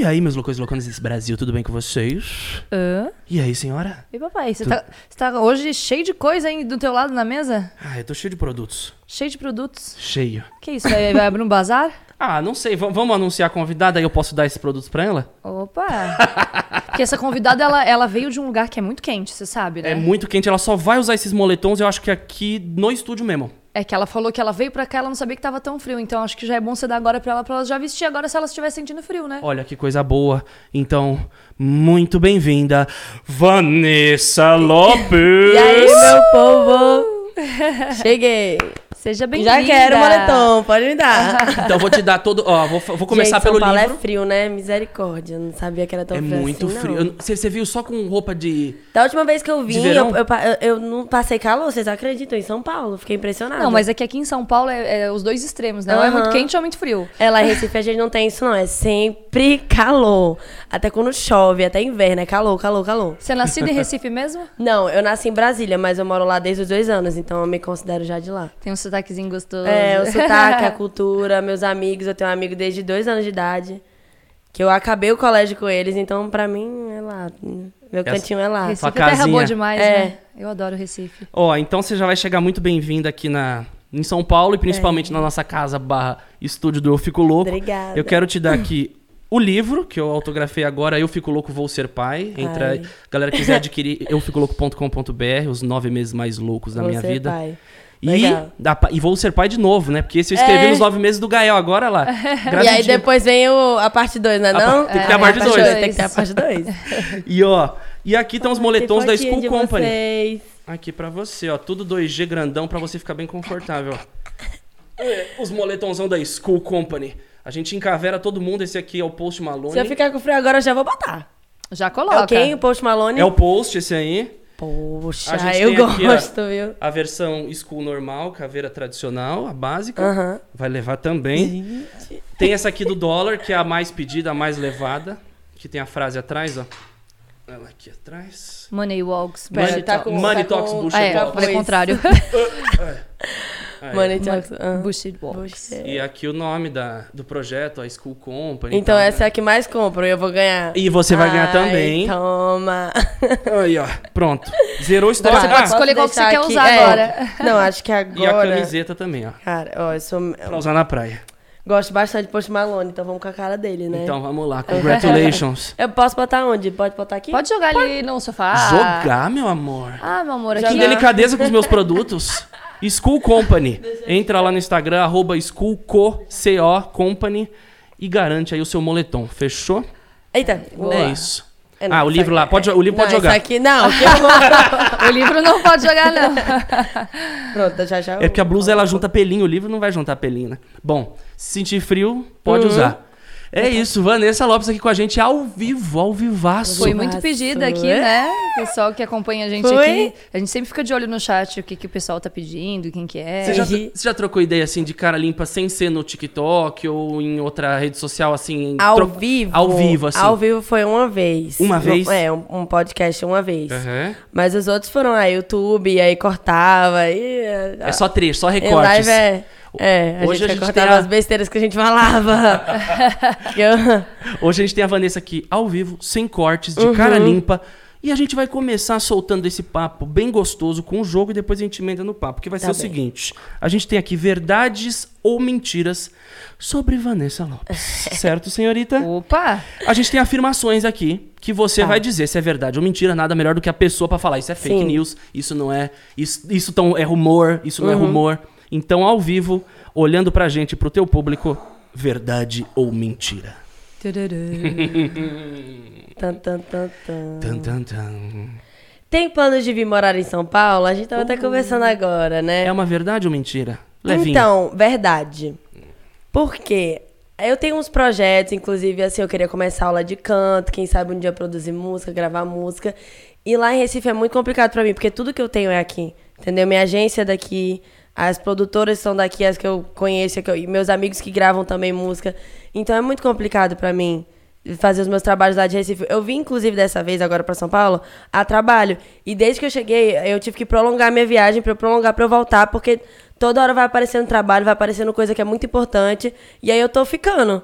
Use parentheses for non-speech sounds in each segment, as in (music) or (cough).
E aí, meus loucos e louconas desse Brasil, tudo bem com vocês? Hã? E aí, senhora? E papai, você Tu- tá, você tá hoje cheio de coisa aí do teu lado na mesa? Ah, eu tô cheio de produtos. Cheio de produtos. Cheio. Que isso? Vai, vai abrir um bazar? (laughs) Ah, não sei, vamos anunciar a convidada aí eu posso dar esses produtos pra ela? Opa! Porque essa convidada, ela, ela veio de um lugar que é muito quente, você sabe, né? É muito quente, ela só vai usar esses moletons, eu acho que aqui no estúdio mesmo. É que ela falou que ela veio pra cá, ela não sabia que tava tão frio. Então acho que já é bom você dar agora pra ela, pra ela já vestir agora se ela estiver sentindo frio, né? Olha que coisa boa. Então, muito bem-vinda, Vanessa Lopes! (laughs) E aí, meu povo? Cheguei. Seja bem-vinda. Já quero moletom, pode me dar. (laughs) Então, vou te dar todo. Ó, vou, vou começar Gente, pelo São Paulo livro. é frio, né? Misericórdia. Eu não sabia que era tão É frio muito assim, frio. Você, você viu só com roupa de. Da última vez que eu vim, eu, eu, eu- eu não passei calor, vocês acreditam? Em São Paulo, fiquei impressionada. Não, mas é que aqui em São Paulo é, é os dois extremos, né? Ou é muito quente ou é muito frio. É, lá em Recife a gente não tem isso, não. É sempre calor. Até quando chove, até inverno, é calor, calor, calor. Você é nascido em Recife mesmo? Não, eu nasci em Brasília, mas eu moro lá desde os dois anos, então eu me considero já de lá. Tem um sotaquezinho gostoso. É, o (laughs) sotaque, a cultura, meus amigos. Eu tenho um amigo desde dois anos de idade. Que eu acabei o colégio com eles, então pra mim é lá. Meu Essa- cantinho é lá. Recife é terra boa demais, É. né? Eu adoro Recife. Ó, então você já vai chegar muito bem-vinda aqui na. Em São Paulo e principalmente na nossa casa barra estúdio do Eu Fico Louco. Obrigada. Eu quero te dar aqui o livro que eu autografei agora, Eu Fico Louco, Vou Ser Pai. Entra, Ai. galera quiser adquirir (laughs) euficolouco.com.br, os nove meses mais loucos da Vou minha ser vida. pai. E, pa- e vou ser pai de novo, né? Porque esse eu escrevi É. nos nove meses do Gael, agora lá. (laughs) E aí gravidinho. depois vem o, a parte 2, né? A Não? par- tem que ter a parte dois. Tem que ter a parte 2. (laughs) E ó, e aqui estão os moletons da School Company. Vocês. Aqui pra você, ó, tudo 2G grandão pra você ficar bem confortável. ó. É, Os moletonzão da School Company. A gente encavera todo mundo, esse aqui é o Post Malone. Se eu ficar com frio agora, eu já vou botar. Já É coloca. o quem? O Post Malone? É o Post, esse aí. Poxa, A gente eu tem aqui, ó, gosto, viu? A versão School normal, caveira tradicional, a básica. Aham. Vai levar também. Tem essa aqui do dólar, que é a mais pedida, a mais levada. Que tem a frase atrás, ó. Ela aqui atrás. Money walks. Money tá talks. com- Money tá talks, com- bullshit Ah, é, falei o contrário. (laughs) Aí. Money Talks. ah. Bullshit walks. E aqui o nome da, do projeto, a School Company. Então tal, essa é né? a que mais compro e eu vou ganhar. E você vai ganhar Ai, também. Toma. (laughs) Aí, ó. Pronto. Zerou o estoque. Você pode Ah, escolher qual que você deixar quer usar é. agora. (laughs) Não, acho que e a agora. camiseta também, ó. Cara, ó, eu sou. Pra usar na praia. Gosto bastante de Post Malone, então vamos com a cara dele, né? Então vamos lá. (laughs) Congratulations. Eu posso botar onde? Pode botar aqui? Pode jogar ali no sofá. Jogar, meu amor. Ah, meu amor, Que aqui. delicadeza com os meus produtos. School Company. Entra lá no Instagram, arroba schoolco, C-O, company, e garante aí o seu moletom. Fechou? Eita. É isso. É, não, ah, o livro lá. Pode, o livro não, pode jogar. Aqui não. que eu- (laughs) O livro não pode jogar, não. (laughs) Pronto, já já. É porque a blusa ela junta pelinho, o livro não vai juntar pelinho, né? Bom, se sentir frio, pode Uhum. usar. É isso, Vanessa Lopes aqui com a gente ao vivo, ao vivaço. Foi muito pedida aqui, é? né? O pessoal que acompanha a gente Foi? aqui. A gente sempre fica de olho no chat, o que, que o pessoal tá pedindo, quem que é. Você já, você já trocou ideia assim de cara limpa sem ser no TikTok ou em outra rede social assim? Ao tro- vivo. Ao vivo, assim. Ao vivo foi uma vez. Uma vez? É, um, um podcast uma vez. Aham. Mas os outros foram a YouTube, e aí cortava. E, É só trecho, só em recortes. live é. É, a Hoje a gente, gente cortava tem a- as besteiras que a gente falava. (laughs) Eu- Hoje a gente tem a Vanessa aqui ao vivo, sem cortes, Uhum. de cara limpa. E a gente vai começar soltando esse papo bem gostoso com o jogo e depois a gente emenda no papo. Que vai Tá ser o bem. seguinte: a gente tem aqui verdades ou mentiras sobre Vanessa Lopes. (laughs) certo, senhorita? Opa! A gente tem afirmações aqui que você Tá. vai dizer se é verdade ou mentira, nada melhor do que a pessoa pra falar. Isso é fake Sim. news, isso não é. Isso, isso tão, é rumor, isso não é Uhum. rumor. Então, ao vivo, olhando pra gente, pro teu público, verdade ou mentira? (laughs) Tan, tan, tan, tan. Tan, tan. Tem planos de vir morar em São Paulo? A gente tava até conversando agora, né? É uma verdade ou mentira? Levinho. Então, verdade. Por quê? Eu tenho uns projetos, inclusive, assim, eu queria começar aula de canto, quem sabe um dia produzir música, gravar música. E lá em Recife é muito complicado pra mim, porque tudo que eu tenho é aqui. Entendeu? Minha agência é daqui, as produtoras são daqui, as que eu conheço, que eu- e meus amigos que gravam também música. Então é muito complicado pra mim fazer os meus trabalhos lá de Recife. Eu vim, inclusive, dessa vez, agora pra São Paulo, a trabalho. E desde que eu cheguei, eu tive que prolongar minha viagem pra eu prolongar pra eu voltar, porque toda hora vai aparecendo trabalho, vai aparecendo coisa que é muito importante. E aí eu tô ficando.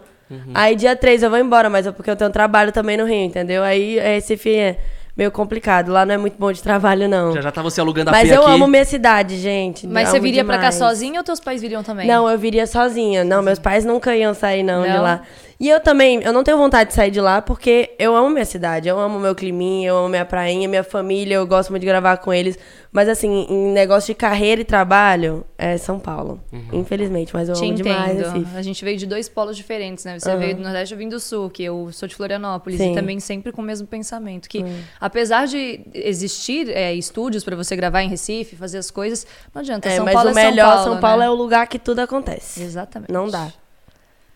Aí dia 3 eu vou embora, mas é porque eu tenho trabalho também no Rio, entendeu? Aí Recife é meio complicado. Lá não é muito bom de trabalho, não. Já já tá você alugando a Mas eu aqui. amo minha cidade, gente. Mas você viria pra cá demais. sozinha ou teus pais viriam também? Não, eu viria sozinha. Não, meus pais nunca iam sair, não, de Não? lá. E eu também, eu não tenho vontade de sair de lá porque eu amo minha cidade, eu amo meu climinha, eu amo minha prainha, minha família, eu gosto muito de gravar com eles. Mas assim, em negócio de carreira e trabalho, é São Paulo. Infelizmente, mas eu Te amo demais entendo. Recife. A gente veio de dois polos diferentes, né? Você Aham. veio do Nordeste, eu vim do Sul, que eu sou de Florianópolis. Sim. E também sempre com o mesmo pensamento. Que apesar de existir é, estúdios pra você gravar em Recife, fazer as coisas, não adianta. É, São mas Paulo o é São melhor, Paulo, São Paulo né? é o lugar que tudo acontece. Exatamente. Não dá.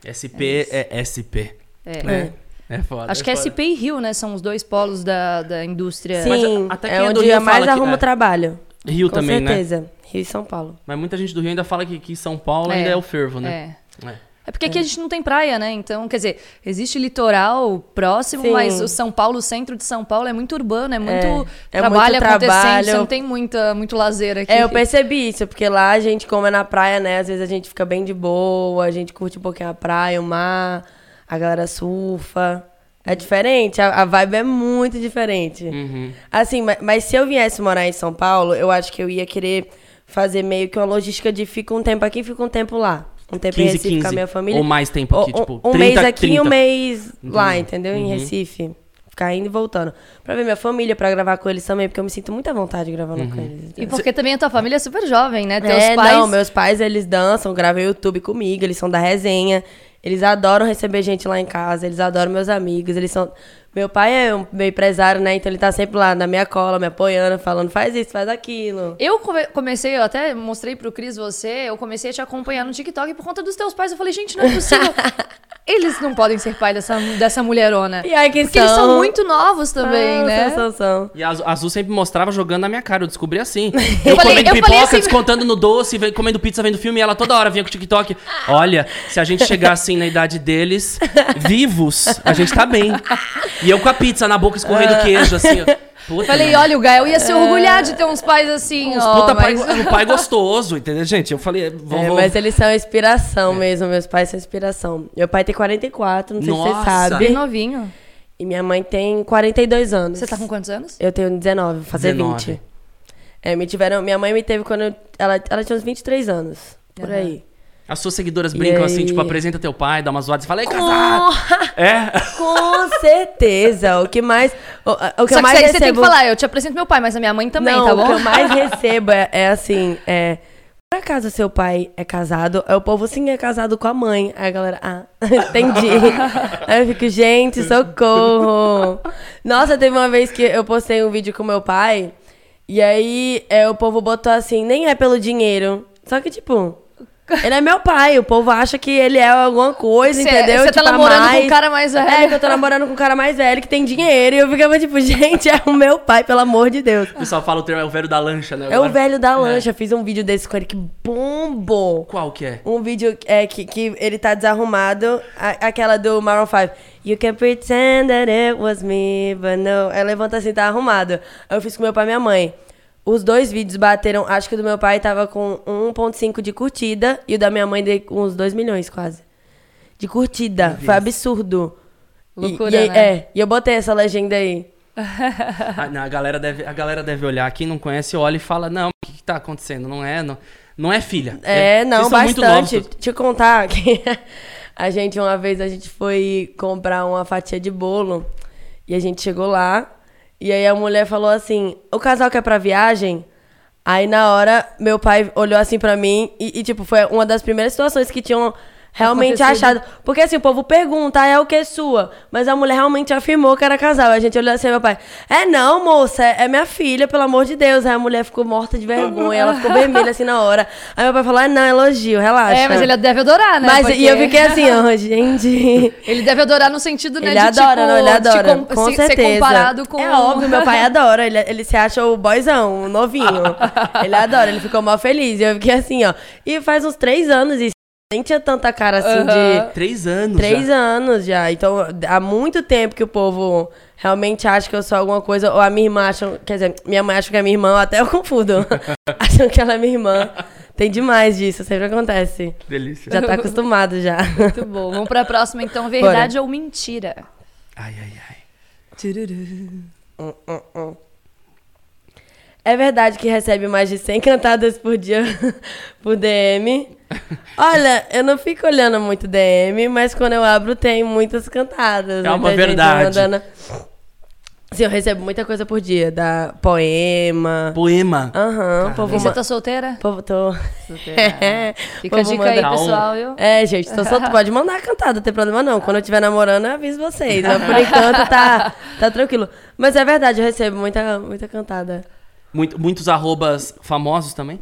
SP é, SP. É. Né? É foda. Acho que é foda. SP e Rio, né? São os dois polos da, da indústria. Mas Sim, até quem é é do onde Rio mais fala que- arrumo é. trabalho. Rio Com também, né? certeza. Rio e São Paulo. Mas muita gente do Rio ainda fala que, que São Paulo É. ainda é o fervo, né? É. É. É porque aqui a gente não tem praia, né? Então, quer dizer, existe litoral próximo, Sim. mas o São Paulo, o centro de São Paulo é muito urbano, é muito é trabalho muito acontecendo, trabalho. você não tem muita, muito lazer aqui. É, eu percebi isso, porque lá a gente, como é na praia, né? Às vezes a gente fica bem de boa, a gente curte um pouquinho a praia, o mar, a galera surfa. É diferente, a, a vibe é muito diferente. Uhum. Assim, mas, mas se eu viesse morar em São Paulo, eu acho que eu ia querer fazer meio que uma logística de fica um tempo aqui, fica um tempo lá. Um tempo 15, em Recife com 15. a minha família. Ou mais tempo aqui, Ou- tipo, um 30, mês aqui e 30. um mês lá, Entendi. entendeu? Em Uhum. Recife. Ficar indo e voltando. Pra ver minha família, pra gravar com eles também, porque eu me sinto muita vontade gravando com eles. E porque também a tua família é super jovem, né? Teus É, pais. não, meus pais, eles dançam, gravam YouTube comigo, eles são da resenha. Eles adoram receber gente lá em casa, eles adoram meus amigos, eles são... Meu pai é um meu empresário, né? Então ele tá sempre lá na minha cola, me apoiando, falando, faz isso, faz aquilo. Eu come- comecei, eu até mostrei pro Cris você, eu comecei a te acompanhar no TikTok por conta dos teus pais. Eu falei, gente, não é possível. (laughs) eles não podem ser pai dessa, dessa mulherona. E aí, quem Porque eles são? são muito novos também, Ah, né? São, são, são. E a Azul- sempre mostrava jogando na minha cara, eu descobri assim. (laughs) Eu, falei- comendo eu pipoca, falei assim- descontando no doce, comendo pizza, vendo filme, e ela toda hora vinha com o TikTok. Olha, se a gente chegar assim na idade deles, vivos, a gente tá bem. E eu com a pizza na boca escorrendo queijo, assim. ó. Puta, Falei, mano. olha, o Gael ia se orgulhar de ter uns pais assim, Uns ó. puta pai, mas- um pai gostoso, entendeu, gente? Eu falei, vou, É, mas eles são inspiração mesmo, meus pais são inspiração. Meu pai tem 44, não sei se Nossa. você sabe. Bem novinho. E minha mãe tem 42 anos. Você tá com quantos anos? Eu tenho 19, vou fazer 19. 20. É, me tiveram, minha mãe me teve quando eu- ela, ela tinha uns 23 anos, por Aham. aí. As suas seguidoras brincam assim, tipo, apresenta teu pai, dá uma zoada e fala, ei, casado! É? Com certeza. O que mais. O, o que Só eu que mais você, recebo. você tem que falar, eu te apresento meu pai, mas a minha mãe também, não, tá bom? O que eu mais (laughs) recebo é, é assim: é. Por acaso seu pai é casado? Aí o povo sim é casado com a mãe. Aí a galera, ah, (laughs) entendi. Aí eu fico, gente, socorro. Nossa, teve uma vez que eu postei um vídeo com meu pai. E aí é, o povo botou assim: nem é pelo dinheiro. Só que, tipo. Ele é meu pai, o povo acha que ele é alguma coisa, Cê- entendeu? cê tá Tipo, namorando com mais- um cara mais velho. É, que eu tô namorando com um cara mais velho que tem dinheiro. E eu ficava tipo, (laughs) gente, é o meu pai, pelo amor de Deus. O pessoal fala o termo, é o velho da lancha, né? É agora? o velho da lancha. Fiz um vídeo desse com ele que bombou. Qual que é? Um vídeo é, que, que ele tá desarrumado. a- aquela do Maroon 5. You can pretend that it was me, but no. Ela levanta assim, tá arrumado. Aí eu fiz com meu pai e minha mãe. Os dois vídeos bateram. Acho que o do meu pai tava com 1,5 de curtida. E o da minha mãe deu uns 2 milhões quase. De curtida. Foi absurdo. E- Loucura, e, aí- né? É, e eu botei essa legenda aí. Ah, não, a, galera deve, a galera deve olhar, quem não conhece olha e fala, não, o que, que tá acontecendo? Não é, não, não é filha. É, não, são muito bastante. novos. Te contar que (laughs) a gente, uma vez, a gente foi comprar uma fatia de bolo e a gente chegou lá e aí a mulher falou assim, o casal quer pra viagem? Aí na hora, meu pai olhou assim pra mim e, e, tipo, foi uma das primeiras situações que tinham realmente Acontecido. achado. Porque assim, o povo pergunta, ah, é o que sua? Mas a mulher realmente afirmou que era casal. A gente olhou assim, meu pai, é não, moça, é, é minha filha, pelo amor de Deus. Aí a mulher ficou morta de vergonha, ela ficou vermelha assim na hora. Aí meu pai falou, ah, não, elogio, relaxa. É, mas ele deve adorar, né? Mas Porque e eu fiquei assim, (laughs) ó, gente. Ele deve adorar no sentido, né, Ele de adora, tipo, não, ele adora. com- com se- ser certeza. comparado com... É óbvio, meu pai (laughs) adora. Ele, ele se acha o boyzão, o novinho. ele adora, ele ficou mal feliz. E eu fiquei assim, ó. E faz uns três anos isso. Nem tinha tanta cara assim Aham. de. Três anos Três já. anos já. Então, há muito tempo que o povo realmente acha que eu sou alguma coisa. Ou a minha irmã acha. Quer dizer, minha mãe acha que é minha irmã, até eu (laughs) confundo. (laughs) Acham que ela é minha irmã. Tem demais disso, sempre acontece. Delícia. Já tá acostumado já. Muito bom. Vamos pra próxima, então. Verdade ou mentira? Ai, ai, ai. É verdade que recebe mais de 100 cantadas por dia (laughs) por DM. (laughs) Olha, eu não fico olhando muito DM, mas quando eu abro tem muitas cantadas. É uma verdade. mandando- Sim, eu recebo muita coisa por dia, da poema. Poema. Aham, povo E você tá solteira? povo tô. Solteira. (laughs) Fica a Povo dica aí, manda- pessoal, viu? É, gente, tô solto, pode mandar a cantada, não tem problema não. Quando eu estiver namorando, eu aviso vocês. Mas por enquanto tá, tá tranquilo. Mas é verdade, eu recebo muita, muita cantada. Muito- muitos arrobas famosos também?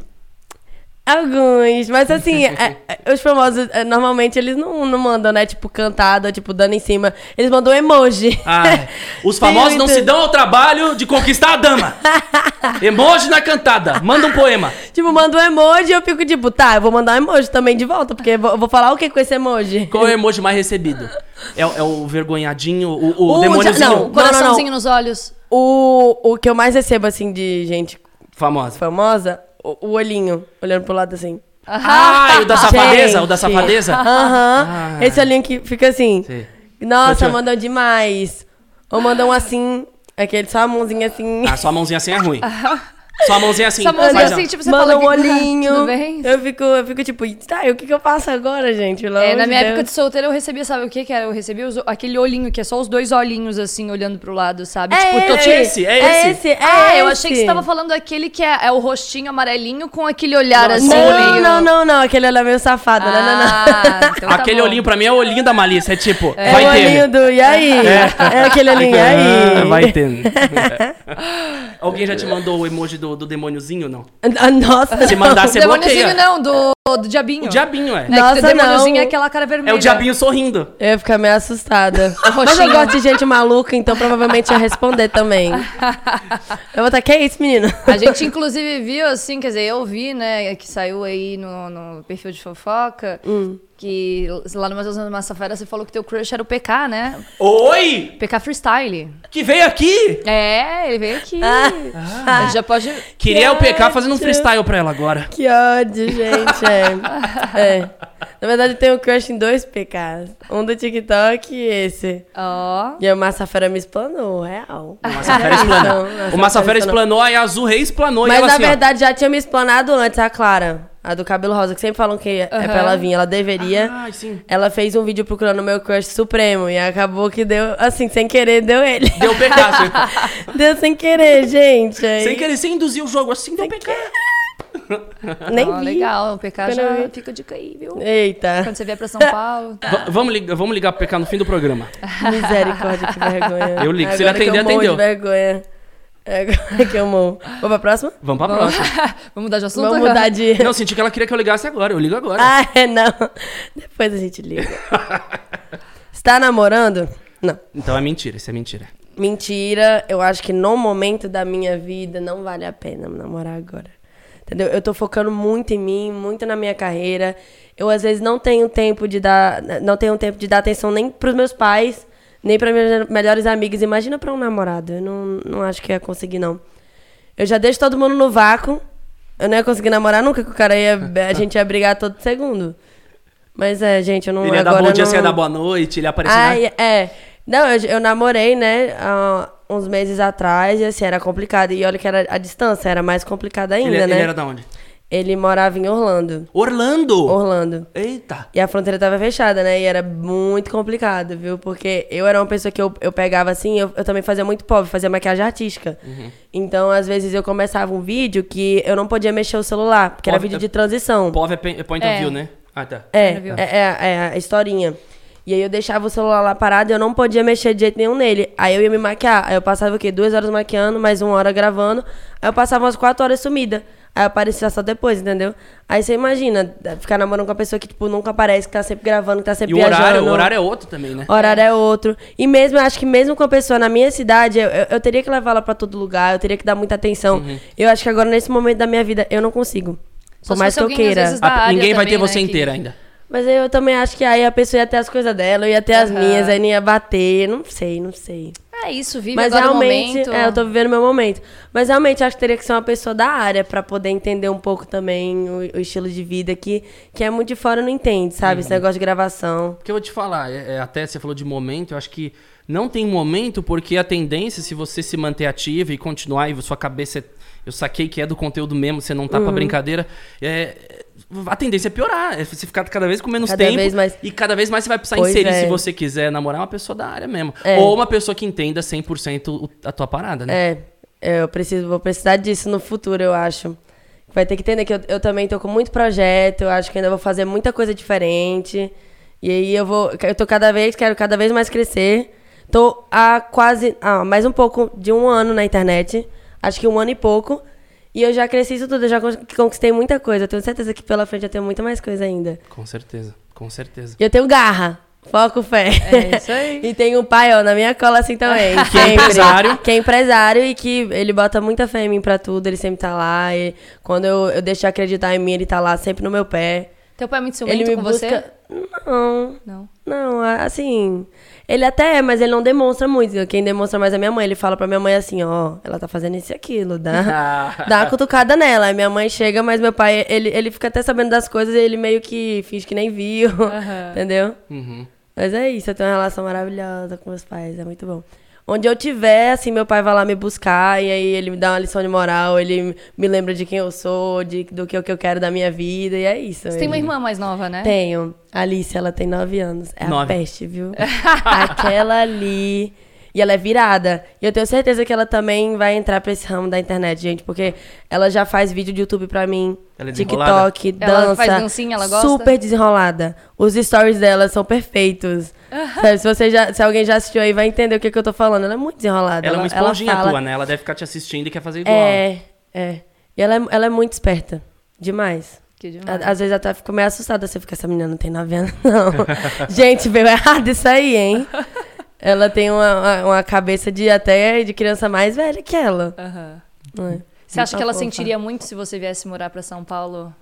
Alguns, mas assim, (laughs) é- é, os famosos, é, normalmente eles não, não mandam, né? Tipo, cantada, tipo, dando em cima. Eles mandam emoji. Ah, (laughs) os Tem famosos não se dão ao trabalho de conquistar a dama. (laughs) Emoji na cantada. Manda um poema. tipo, manda um emoji e eu fico tipo, tá, eu vou mandar um emoji também de volta, porque eu vou, eu vou falar o que com esse emoji? Qual é o emoji mais recebido? É, o- é o vergonhadinho, o, o, O demôniozinho já- O não. coraçãozinho nos olhos. O, o que eu mais recebo, assim, de gente famosa. famosa, o, o olhinho, olhando pro lado assim. Ah, e o da safadeza? O da Gente. safadeza? Aham. Ah. Esse olhinho que fica assim. Sim. Nossa, eu- mandam demais. Ou mandam assim, aquele só a mãozinha assim. Ah, sua mãozinha assim é ruim. (laughs) Sua mãozinha assim. Sua mãozinha assim, a- tipo, você Manda fala um que- olhinho. Tudo bem? Eu fico, eu fico tipo, tá, e o que, que eu faço agora, gente? Pelo É, na minha Deus. época de solteira eu recebia, sabe o que que era? Eu recebia os- aquele olhinho que é só os dois olhinhos assim, olhando pro lado, sabe? É tipo, tô esse, te- esse, é é esse. é Ah, eu esse. achei que você tava falando daquele que é, é o rostinho amarelinho com aquele olhar assim, Não, meio... não, não, não, aquele olhar meio safado, não, não, não. Ah, então tá Aquele bom. olhinho pra mim é o olhinho da malícia. É tipo, É vai o ter. olhinho do, e aí? É, aquele olhinho, e aí? Ah, (laughs) Vai ter. (laughs) (laughs) Alguém já te mandou o emoji do, do demôniozinho, não? Ah, Nossa, Se mandar, você Demôniozinho bloqueia. não, do, do diabinho. O diabinho, é. Né, Nossa, o demôniozinho não. é aquela cara vermelha. É o diabinho sorrindo. Eu ia ficar meio assustada. (laughs) Mas eu roxinho. gosto de gente maluca, então provavelmente ia responder também. (laughs) Eu vou estar, que é isso, menino? A gente, inclusive, viu, assim, quer dizer, eu vi, né, que saiu aí no, no perfil de fofoca, Hum. Que lá no Matheus da Massa Fera você falou que teu crush era o PK, né? Oi! PK Freestyle. Que veio aqui! É, ele veio aqui. Ah. A gente já pode... Queria o PK ódio. fazendo um freestyle pra ela agora. Que ódio, gente. É. é. Na verdade, eu tenho crush em dois PKs. Um do TikTok e esse. Ó... E a Massa Fera me explanou, real. O Massafera explanou. O Massafera explanou, aí a Azul Rei explanou e Mas ela na assim, ó. verdade já tinha me explanado antes, a Clara. A do cabelo rosa, que sempre falam que é pra ela vir. Ela deveria. Ai, sim. Ela fez um vídeo procurando o meu crush supremo. E acabou que deu, assim, sem querer, deu ele. Deu PK, assim. (laughs) Deu sem querer, gente. Aí Sem querer, sem induzir o jogo assim, deu PK. (laughs) Nem Ó, vi. legal, o PK Quando já eu fica dica aí, viu? Eita. Quando você vier pra São Paulo... tá. Va- vamos, ligar, vamos ligar pro PK no fim do programa. Misericórdia, que vergonha. Eu ligo. Se Agora ele atender, atendeu. Agora (laughs) que eu morro. Vamos pra próxima? Vamos pra próxima. (laughs) Vamos mudar de assunto Vamos agora? mudar de... Não, senti que ela queria que eu ligasse agora. Eu ligo agora. Ah, é, não. (laughs) Depois a gente liga. Está namorando? Não. Então é mentira, isso é mentira. Mentira, eu acho que no momento da minha vida não vale a pena namorar agora. Entendeu? Eu tô focando muito em mim, muito na minha carreira. Eu às vezes não tenho tempo de dar, não tenho tempo de dar atenção nem pros meus pais, nem para minhas melhores amigas. Imagina pra um namorado. Eu não, não acho que ia conseguir não. Eu já deixo todo mundo no vácuo. Eu não ia conseguir namorar nunca, que o cara ia, (laughs) a gente ia brigar todo segundo. Mas é, gente, eu não Ele ia dar bom dia, não... você ia dar boa noite, ele ia aparecer na... Ai, é. Não, eu, eu namorei, né, há uns meses atrás, e assim, era complicado. E olha que era a distância, era mais complicada ainda, ele, né? ele era da onde? Ele morava em Orlando. Orlando! Orlando. Eita! E a fronteira tava fechada, né? E era muito complicado, viu? Porque eu era uma pessoa que eu, eu pegava assim, eu, eu também fazia muito pobre, fazia maquiagem artística. Uhum. Então, às vezes, eu começava um vídeo que eu não podia mexer o celular, porque era Pov- vídeo de transição. POV é é point of É. view, né? Ah, tá. É, Viu? é, é, é a historinha. E aí eu deixava o celular lá parado e eu não podia mexer de jeito nenhum nele. Aí eu ia me maquiar. Aí eu passava o quê? Duas horas maquiando, mais uma hora gravando. Aí eu passava umas quatro horas sumida. Aí eu aparecia só depois, entendeu? Aí você imagina, ficar namorando com uma pessoa que, tipo, nunca aparece, que tá sempre gravando, que tá E sempre o viajando. horário, o horário é outro também, né? Horário é outro. E mesmo, eu acho que mesmo com a pessoa na minha cidade, eu, eu, eu teria que levar ela pra todo lugar, eu teria que dar muita atenção. Uhum. Eu acho que agora, nesse momento da minha vida, eu não consigo. Só Por mais que eu queira. ninguém vai ter também, você né, que- inteira ainda. Mas eu também acho que aí a pessoa ia ter as coisas dela, eu ia ter as Aham. minhas, aí não ia bater, não sei, não sei. É isso, vive Mas agora o realmente, momento. é, eu tô vivendo meu momento. Mas realmente acho que teria que ser uma pessoa da área pra poder entender um pouco também o, o estilo de vida que, que é muito de fora não entende, sabe? Uhum. Esse negócio de gravação. Porque eu vou te falar, é- é, até você falou de momento, eu acho que não tem momento, porque a tendência, se você se manter ativa e continuar, e sua cabeça, é- eu saquei que é do conteúdo mesmo, você não tá Uhum. pra brincadeira, é, a tendência é piorar, é você ficar cada vez com menos Cada tempo vez mais- e cada vez mais você vai precisar Pois inserir, é. se você quiser namorar, uma pessoa da área mesmo. É. Ou uma pessoa que entenda 100% o- a tua parada, né? É, é, eu preciso, vou precisar disso no futuro, eu acho. Vai ter que entender que eu, eu também tô com muito projeto, eu acho que ainda vou fazer muita coisa diferente. E aí eu vou, eu tô cada vez, quero cada vez mais crescer. Tô há quase, ah, mais um pouco de um ano na internet, acho que um ano e pouco. E eu já cresci isso tudo, eu já con- conquistei muita coisa. Eu tenho certeza que pela frente eu tenho muita mais coisa ainda. Com certeza, com certeza. E eu tenho garra. Foco, fé. É isso aí. (laughs) e tem um pai, ó, na minha cola assim também. (laughs) Que é empresário. Que é empresário e que ele bota muita fé em mim pra tudo. Ele sempre tá lá. E quando eu, eu deixo de acreditar em mim, ele tá lá sempre no meu pé. Teu pai é muito ele ciumento me com busca. você? Não, Não. Não, assim. Ele até é, mas ele não demonstra muito. Quem demonstra mais é minha mãe. Ele fala pra minha mãe assim, ó, ela tá fazendo isso e aquilo, dá, (laughs) dá uma cutucada nela. Aí minha mãe chega, mas meu pai, ele, ele fica até sabendo das coisas e ele meio que finge que nem viu, Aham. (laughs) entendeu? Uhum. Mas é isso, eu tenho uma relação maravilhosa com meus pais, é muito bom. Onde eu tiver, assim, meu pai vai lá me buscar e aí ele me dá uma lição de moral, ele me lembra de quem eu sou, de, do que, eu- que eu quero da minha vida, e é isso. Você tem uma irmã mais nova, né? Tenho. A Alice, ela tem nove anos. É Nove. a peste, viu? (laughs) Aquela ali. E ela é virada. E eu tenho certeza que ela também vai entrar pra esse ramo da internet, gente, porque ela já faz vídeo de YouTube pra mim. Ela é desenrolada? TikTok, Ela dança. faz dancinha, ela gosta? Super desenrolada. Os stories dela são perfeitos. Sabe, se, você já, se alguém já assistiu aí, vai entender o que, que eu tô falando. Ela é muito desenrolada. Ela é uma esponjinha fala- tua, né? Ela deve ficar te assistindo e quer fazer igual. É, é. E ela é, ela é muito esperta. Demais. Que demais. À- Às vezes até fico meio assustada. Você fica, essa menina não tem 9 anos, não. (laughs) Gente, veio errado isso aí, hein? Ela tem uma, uma, uma cabeça de até de criança mais velha que ela. Aham. não é? Você acha que ela fofa. sentiria muito se você viesse morar pra São Paulo?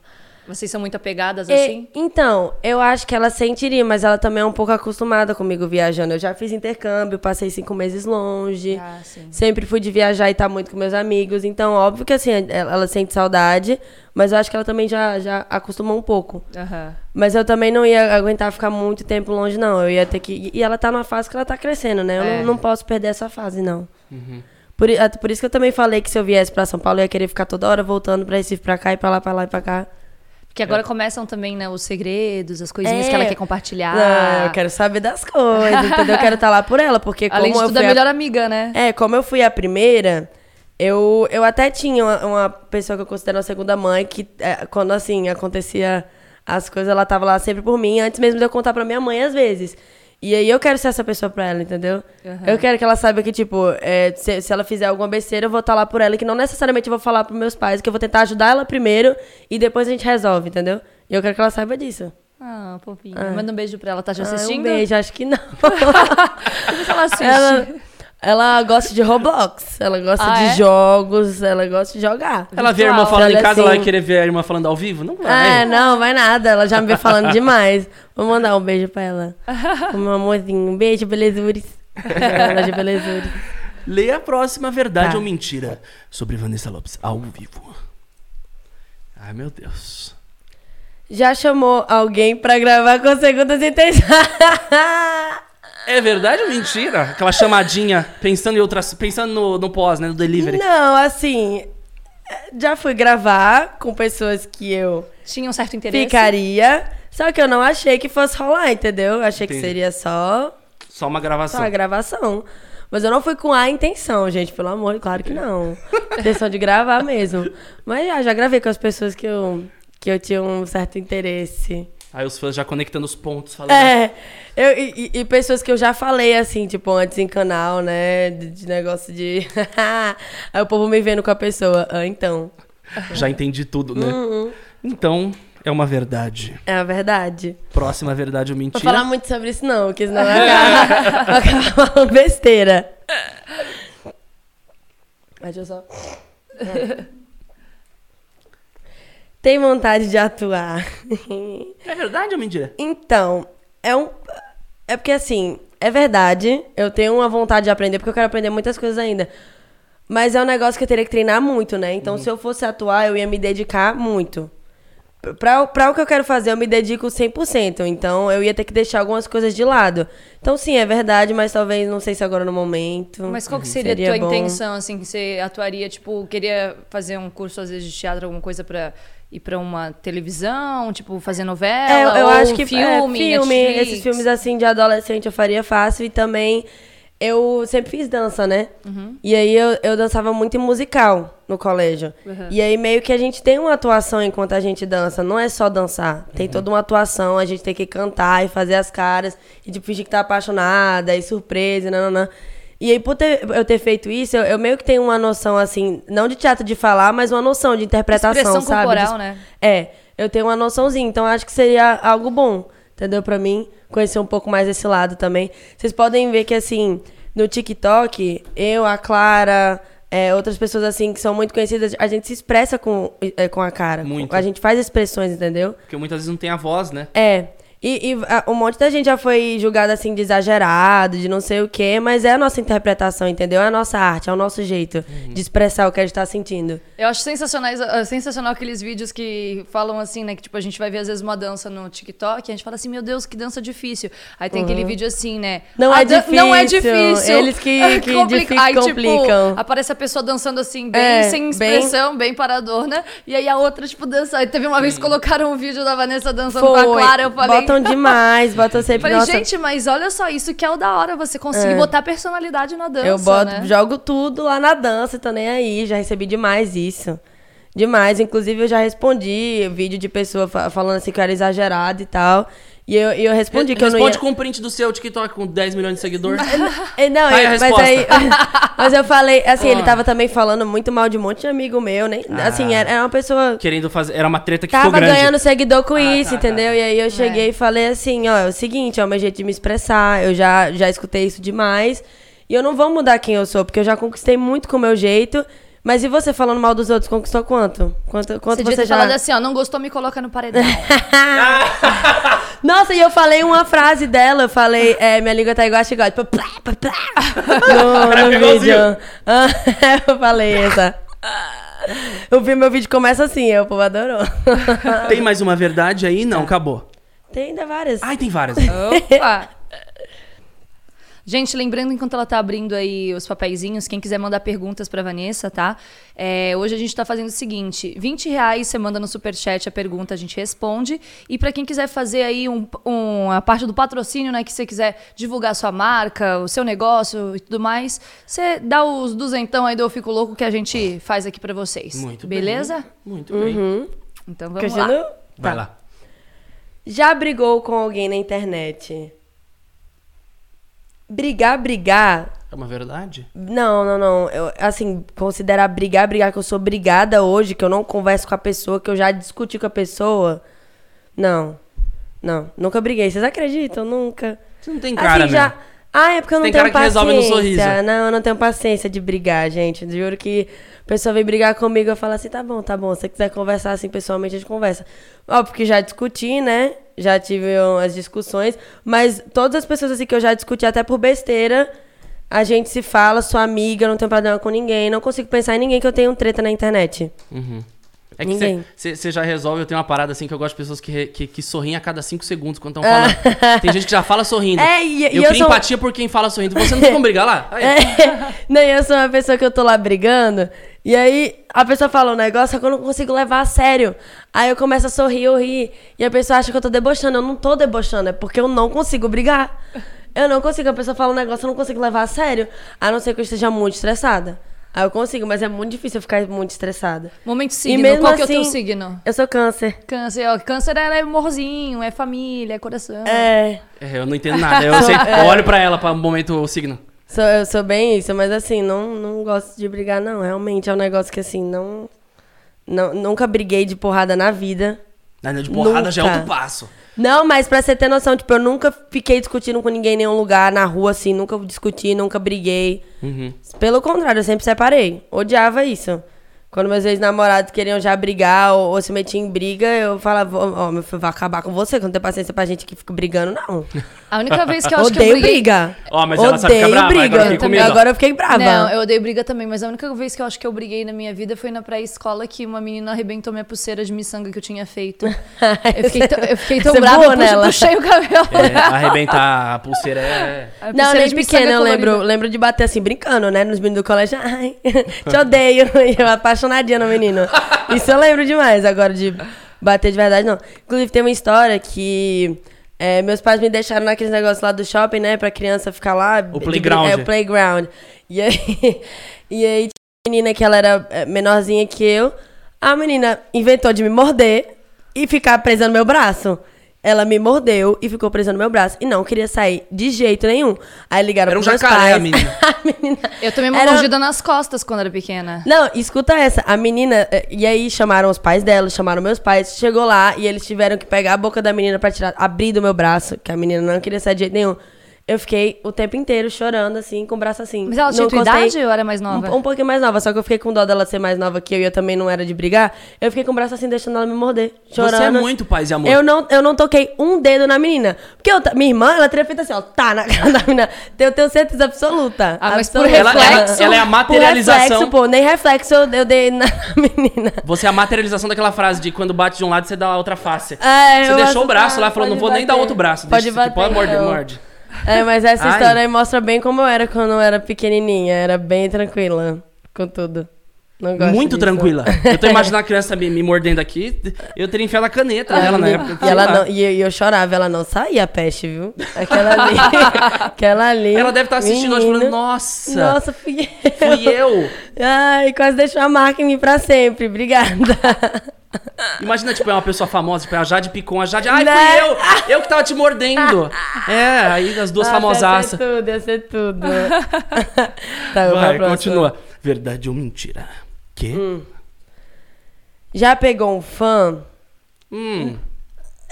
Vocês são muito apegadas E- assim? então, eu acho que ela sentiria, mas ela também é um pouco acostumada comigo viajando. Eu já fiz intercâmbio, passei cinco meses longe. Ah, sim. Sempre fui de viajar e estar muito com meus amigos. Então, óbvio que assim, ela, ela sente saudade, mas eu acho que ela também já, já acostumou um pouco. Aham. Mas eu também não ia aguentar ficar muito tempo longe, não. Eu ia ter que. E ela tá numa fase que ela tá crescendo, né? Eu É. não, não posso perder essa fase, não. Uhum. Por, até por isso que eu também falei que se eu viesse pra São Paulo, eu ia querer ficar toda hora voltando pra Recife, pra cá e pra lá, pra lá e pra cá. Porque agora começam também, né, os segredos, as coisinhas É. que ela quer compartilhar. Não, eu quero saber das coisas, (laughs) entendeu? Eu quero estar lá por ela, porque Além como de eu tudo, é fui a a- melhor amiga, né? É, como eu fui a primeira, eu, eu até tinha uma, uma pessoa que eu considero uma segunda mãe, que é, quando, assim, acontecia as coisas, ela tava lá sempre por mim, antes mesmo de eu contar pra minha mãe, às vezes. E aí eu quero ser essa pessoa pra ela, entendeu? Aham. Eu quero que ela saiba que, tipo, é, se, se ela fizer alguma besteira, eu vou estar lá por ela, que não necessariamente eu vou falar pros meus pais, que eu vou tentar ajudar ela primeiro, e depois a gente resolve, entendeu? E eu quero que ela saiba disso. Ah, fofinha. Ah. Manda um beijo pra ela. Tá te Ah, assistindo? um beijo, acho que não. (laughs) Se ela assiste. ela, ela gosta de Roblox, ela gosta Ah, de é? jogos, ela gosta de jogar. Ela vê a irmã Virtual. falando em Olha casa, ela vai assim. querer ver a irmã falando ao vivo? Não É, vai. não, vai nada. Ela já me vê falando demais. Vou mandar um beijo pra ela. (laughs) O meu amorzinho. Um beijo, belezures. Ela de belezures. Lê a próxima verdade Tá. ou mentira sobre Vanessa Lopes ao vivo. Ai, meu Deus. Já chamou alguém pra gravar com segundas intenções? (laughs) É verdade ou mentira? Aquela chamadinha, pensando em outras. Pensando no, no pós, né? No delivery. Não, assim. Já fui gravar com pessoas que eu Tinha um certo interesse. ficaria. Só que eu não achei que fosse rolar, entendeu? Achei que Entendi. seria só Só uma Só gravação. a gravação. Mas eu não fui com a intenção, gente, pelo amor, claro que não. (laughs) intenção de gravar mesmo. Mas já, já gravei com as pessoas que eu, que eu tinha um certo interesse. Aí os fãs já conectando os pontos, falando. É, eu, e, e- pessoas que eu já falei, assim, tipo, antes em canal, né? De, de negócio de. (laughs) Aí o povo me vendo com a pessoa. Ah, então. Já entendi tudo, né? Uhum. Então, é uma verdade. É a verdade. Próxima verdade ou Não mentira? vou falar muito sobre isso, não, porque senão vai acabar, (laughs) vai acabar falando besteira. Mas eu só. (laughs) Tem vontade de atuar. É verdade ou mentira? Então, é um. É porque assim, é verdade. Eu tenho uma vontade de aprender, porque eu quero aprender muitas coisas ainda. Mas é um negócio que eu teria que treinar muito, né? Então, se eu fosse atuar, eu ia me dedicar muito. Pra, pra o que eu quero fazer, eu me dedico 100%. Então, eu ia ter que deixar algumas coisas de lado. Então, sim, é verdade, mas talvez, não sei se agora no momento. Mas qual que seria, a tua Uhum. bom. intenção, assim, que você atuaria, tipo, queria fazer um curso, às vezes, de teatro, alguma coisa pra ir pra uma televisão, tipo, fazer novela, É, eu, acho que filme, é, filme Netflix? esses filmes assim de adolescente eu faria fácil e também eu sempre fiz dança, né? Uhum. E aí eu, eu dançava muito em musical no colégio. Uhum. E aí meio que a gente tem uma atuação enquanto a gente dança, não é só dançar. Tem toda uma atuação, a gente tem que cantar e fazer as caras e tipo fingir que tá apaixonada e surpresa, e nananã. E aí, por ter- eu ter feito isso, eu, eu meio que tenho uma noção, assim, não de teatro de falar, mas uma noção de interpretação, Expressão sabe? corporal, De- né? é, eu tenho uma noçãozinha, então acho que seria algo bom, entendeu? Pra mim, conhecer um pouco mais esse lado também. Vocês podem ver que, assim, no TikTok, eu, a Clara, é, outras pessoas, assim, que são muito conhecidas, a gente se expressa com, é, com a cara. Muito. A gente faz expressões, entendeu? Porque muitas vezes não tem a voz, né? É. E, e, a- um monte da gente já foi julgado assim de exagerado, de não sei o quê, mas é a nossa interpretação, entendeu? É a nossa arte, é o nosso jeito de expressar o que a gente tá sentindo. Eu acho sensacionais, ah, sensacional aqueles vídeos que falam assim, né? Que tipo, a gente vai ver às vezes uma dança no TikTok e a gente fala assim, meu Deus, que dança difícil. Aí tem aquele vídeo assim, né? Não "A é dan- Não é difícil." difícil. Eles que- (laughs) que Aí, tipo, complicam. aparece a pessoa dançando assim, bem É, sem bem- expressão, bem... paradona. E aí a outra, tipo, dança. Aí teve uma vez que colocaram um vídeo da Vanessa dançando com a Clara. Eu falei. Botam demais, botam sempre. Falei, nossa, gente, mas olha só, isso que é o da hora, você conseguir É. botar personalidade na dança. eu boto, né? jogo tudo lá na dança, tô nem aí. Já recebi demais isso. Demais. Inclusive, eu já respondi vídeo de pessoa fa- falando assim que eu era exagerado e tal. E eu, eu respondi que eu não ia. Responde com um print do seu TikTok com 10 milhões de seguidores. É, Não, Tá aí eu- a mas aí. (laughs) mas eu falei, assim, ele Ah. tava também falando muito mal de um monte de amigo meu, né? Assim, era, era uma pessoa. Querendo fazer. Era uma treta que ficou Tava grande. ganhando seguidor com Ah, isso, tá, tá. entendeu? E aí eu cheguei e falei assim, ó, é o seguinte, é o meu jeito de me expressar, eu já, já escutei isso demais, e eu não vou mudar quem eu sou, porque eu já conquistei muito com o meu jeito, mas e você falando mal dos outros, conquistou quanto? Quanto, quanto Você você, devia ter já... falado assim, ó, não gostou, me coloca no paredão. (laughs) Nossa, e eu falei uma frase dela, eu falei, é, minha língua tá igual a chicote, tipo, plá, plá, plá, no, no vídeo. Ah, (laughs) eu falei essa. Eu vi meu vídeo começa assim, eu, o povo adorou. (laughs) Tem mais uma verdade aí? Não, acabou. Tem ainda várias. Ai, tem várias. Opa! Gente, lembrando enquanto ela tá abrindo aí os papeizinhos, quem quiser mandar perguntas pra Vanessa, tá? É, hoje a gente tá fazendo o seguinte: 20 reais você manda no superchat a pergunta, a gente responde. E pra quem quiser fazer aí um, um- a parte do patrocínio, né? Que você quiser divulgar a sua marca, o seu negócio e tudo mais, você dá os duzentão aí do Eu Fico Louco que a gente faz aqui pra vocês. Muito bem. Beleza? Muito bem. Então vamos Continua? lá. Vai Tá. lá. Já brigou com alguém na internet? Brigar, brigar. É uma verdade? Não, não, não. Eu, assim, considerar brigar, brigar que eu sou brigada hoje, que eu não converso com a pessoa, que eu já discuti com a pessoa. Não. Não. Nunca briguei. Vocês acreditam? Nunca. Você não tem cara, assim, já. meu. Ah, é porque eu não Tem tenho cara que paciência. resolve no sorriso. Não, eu não tenho paciência de brigar, gente. Juro que a pessoa vem brigar comigo, eu falo assim, tá bom, tá bom. Se você quiser conversar assim pessoalmente, a gente conversa. Óbvio que já discuti, né? Já tive as discussões. Mas todas as pessoas assim que eu já discuti, até por besteira, a gente se fala, sou amiga, não tenho problema com ninguém. Não consigo pensar em ninguém que eu tenho treta na internet. Uhum. É que você já resolve, eu tenho uma parada assim que eu gosto de pessoas que, que, que sorriem a cada cinco segundos quando estão Ah. falando. Tem gente que já fala sorrindo. (laughs) É, e- e eu eu crio sou- empatia por quem fala sorrindo. Você não como (laughs) brigar lá? É, não, eu sou uma pessoa que eu tô lá brigando, e aí a pessoa fala um negócio, só que eu não consigo levar a sério. Aí eu começo a sorrir, eu rir, e a pessoa acha que eu tô debochando. Eu não tô debochando, é porque eu não consigo brigar. Eu não consigo, a pessoa fala um negócio, eu não consigo levar a sério, a não ser que eu esteja muito estressada. Aí eu consigo, mas é muito difícil eu ficar muito estressada. Momento signo. mesmo Qual que é o assim- teu signo? Eu sou câncer. Câncer, ó. Câncer é amorzinho, é família, é coração. É, É, eu não entendo nada. Eu, sei, eu (laughs) olho pra ela pra um momento o signo. sou, eu sou bem isso, mas assim, não, não gosto de brigar, não. Realmente é um negócio que assim, não. não nunca briguei de porrada na vida. Nada de porrada já é Nunca. outro passo. Não, mas pra você ter noção, tipo, eu nunca fiquei discutindo com ninguém em nenhum lugar, na rua, assim, nunca discuti, nunca briguei. Uhum. Pelo contrário, eu sempre separei. Odiava isso. Quando meus ex-namorados queriam já brigar ou, ou se metiam em briga, eu falava, ó, meu filho, vai acabar com você, que não tem paciência pra gente que fica brigando, não. A única vez que eu acho que eu Odeio briguei... briga. Ó, mas ela sabe ficar Odeio brava, briga. agora fiquei com medo. Agora eu fiquei brava. Não, eu odeio briga também, mas a única vez que eu acho que eu briguei na minha vida foi na pré-escola que uma menina arrebentou minha pulseira de miçanga que eu tinha feito. (laughs) Eu fiquei, tão- eu fiquei tão Você brava, eu puxei, nela. puxei o cabelo. É, arrebentar a pulseira é. A Não, pulseira desde de miçanga pequena eu lembro, lembro de bater assim, brincando, né? Nos meninos do colégio. Ai, (laughs) te odeio. (laughs) E eu apaixonadinha no menino. Isso eu lembro demais. Agora de bater de verdade, não. Inclusive, tem uma história que é, meus pais me deixaram naqueles negócios lá do shopping, né? Pra criança ficar lá. brin- playground. É, o playground. E aí, (laughs) e aí tinha uma menina que ela era é, menorzinha que eu. A menina inventou de me morder e ficar presa no meu braço. Ela me mordeu e ficou presa no meu braço. E não queria sair de jeito nenhum. Aí ligaram Era um pros meus jacaré, pais. a menina. (laughs) a menina. Eu tomei uma Era- mordida nas costas quando era pequena. Não, escuta essa. A menina. eh, E aí chamaram os pais dela, chamaram meus pais. Chegou lá e eles tiveram que pegar a boca da menina pra tirar, abrir do meu braço, que a menina não queria sair de jeito nenhum. Eu fiquei o tempo inteiro chorando, assim, com o braço assim. Mas ela tinha Não tua encostei- idade ou era mais nova? Um, um pouquinho mais nova, só que eu fiquei com dó dela ser mais nova que eu e eu também não era de brigar. Eu fiquei com o braço assim, deixando ela me morder, chorando. Você é muito paz e amor. Eu não, eu não toquei um dedo na menina. Porque eu minha irmã, ela teria feito assim, ó, tá na (laughs) cara da menina. Eu tenho certeza absoluta. Ah, mas por absoluta. Ela- ela- reflexo. ela é a Por materialização. reflexo, pô, nem reflexo eu, eu dei (laughs) na menina. Você é a materialização daquela frase de quando bate de um lado, você dá a outra face. É, você deixou o braço lá e falou, não vou nem dar bater. outro braço. Pode deixa bater, pode morder, então. morde. É, mas essa Ai. história aí mostra bem como eu era quando eu era pequenininha. Era bem tranquila com tudo. Não gosto Muito disso. tranquila. Eu tô (laughs) imaginando a criança me, me mordendo aqui, eu teria enfiado a caneta nela na época. E, ela não, e, eu- chorava, ela não saía a peste, viu? Aquela ali. (laughs) aquela ali. Ela deve estar assistindo hoje falando, nossa, Nossa, fui eu. fui eu. (laughs) Ai, quase deixou a marca em mim pra sempre. Obrigada. (laughs) Imagina, tipo, é uma pessoa famosa, tipo, é a Jade Picon, a Jade, ai, Né? fui eu, eu que tava te mordendo. (laughs) É, aí as duas Nossa, famosaças. Ia ser tudo, ia ser tudo. (laughs) tá, Vai, continua. Verdade ou mentira? Quê? Hum. Já pegou um fã? Hum.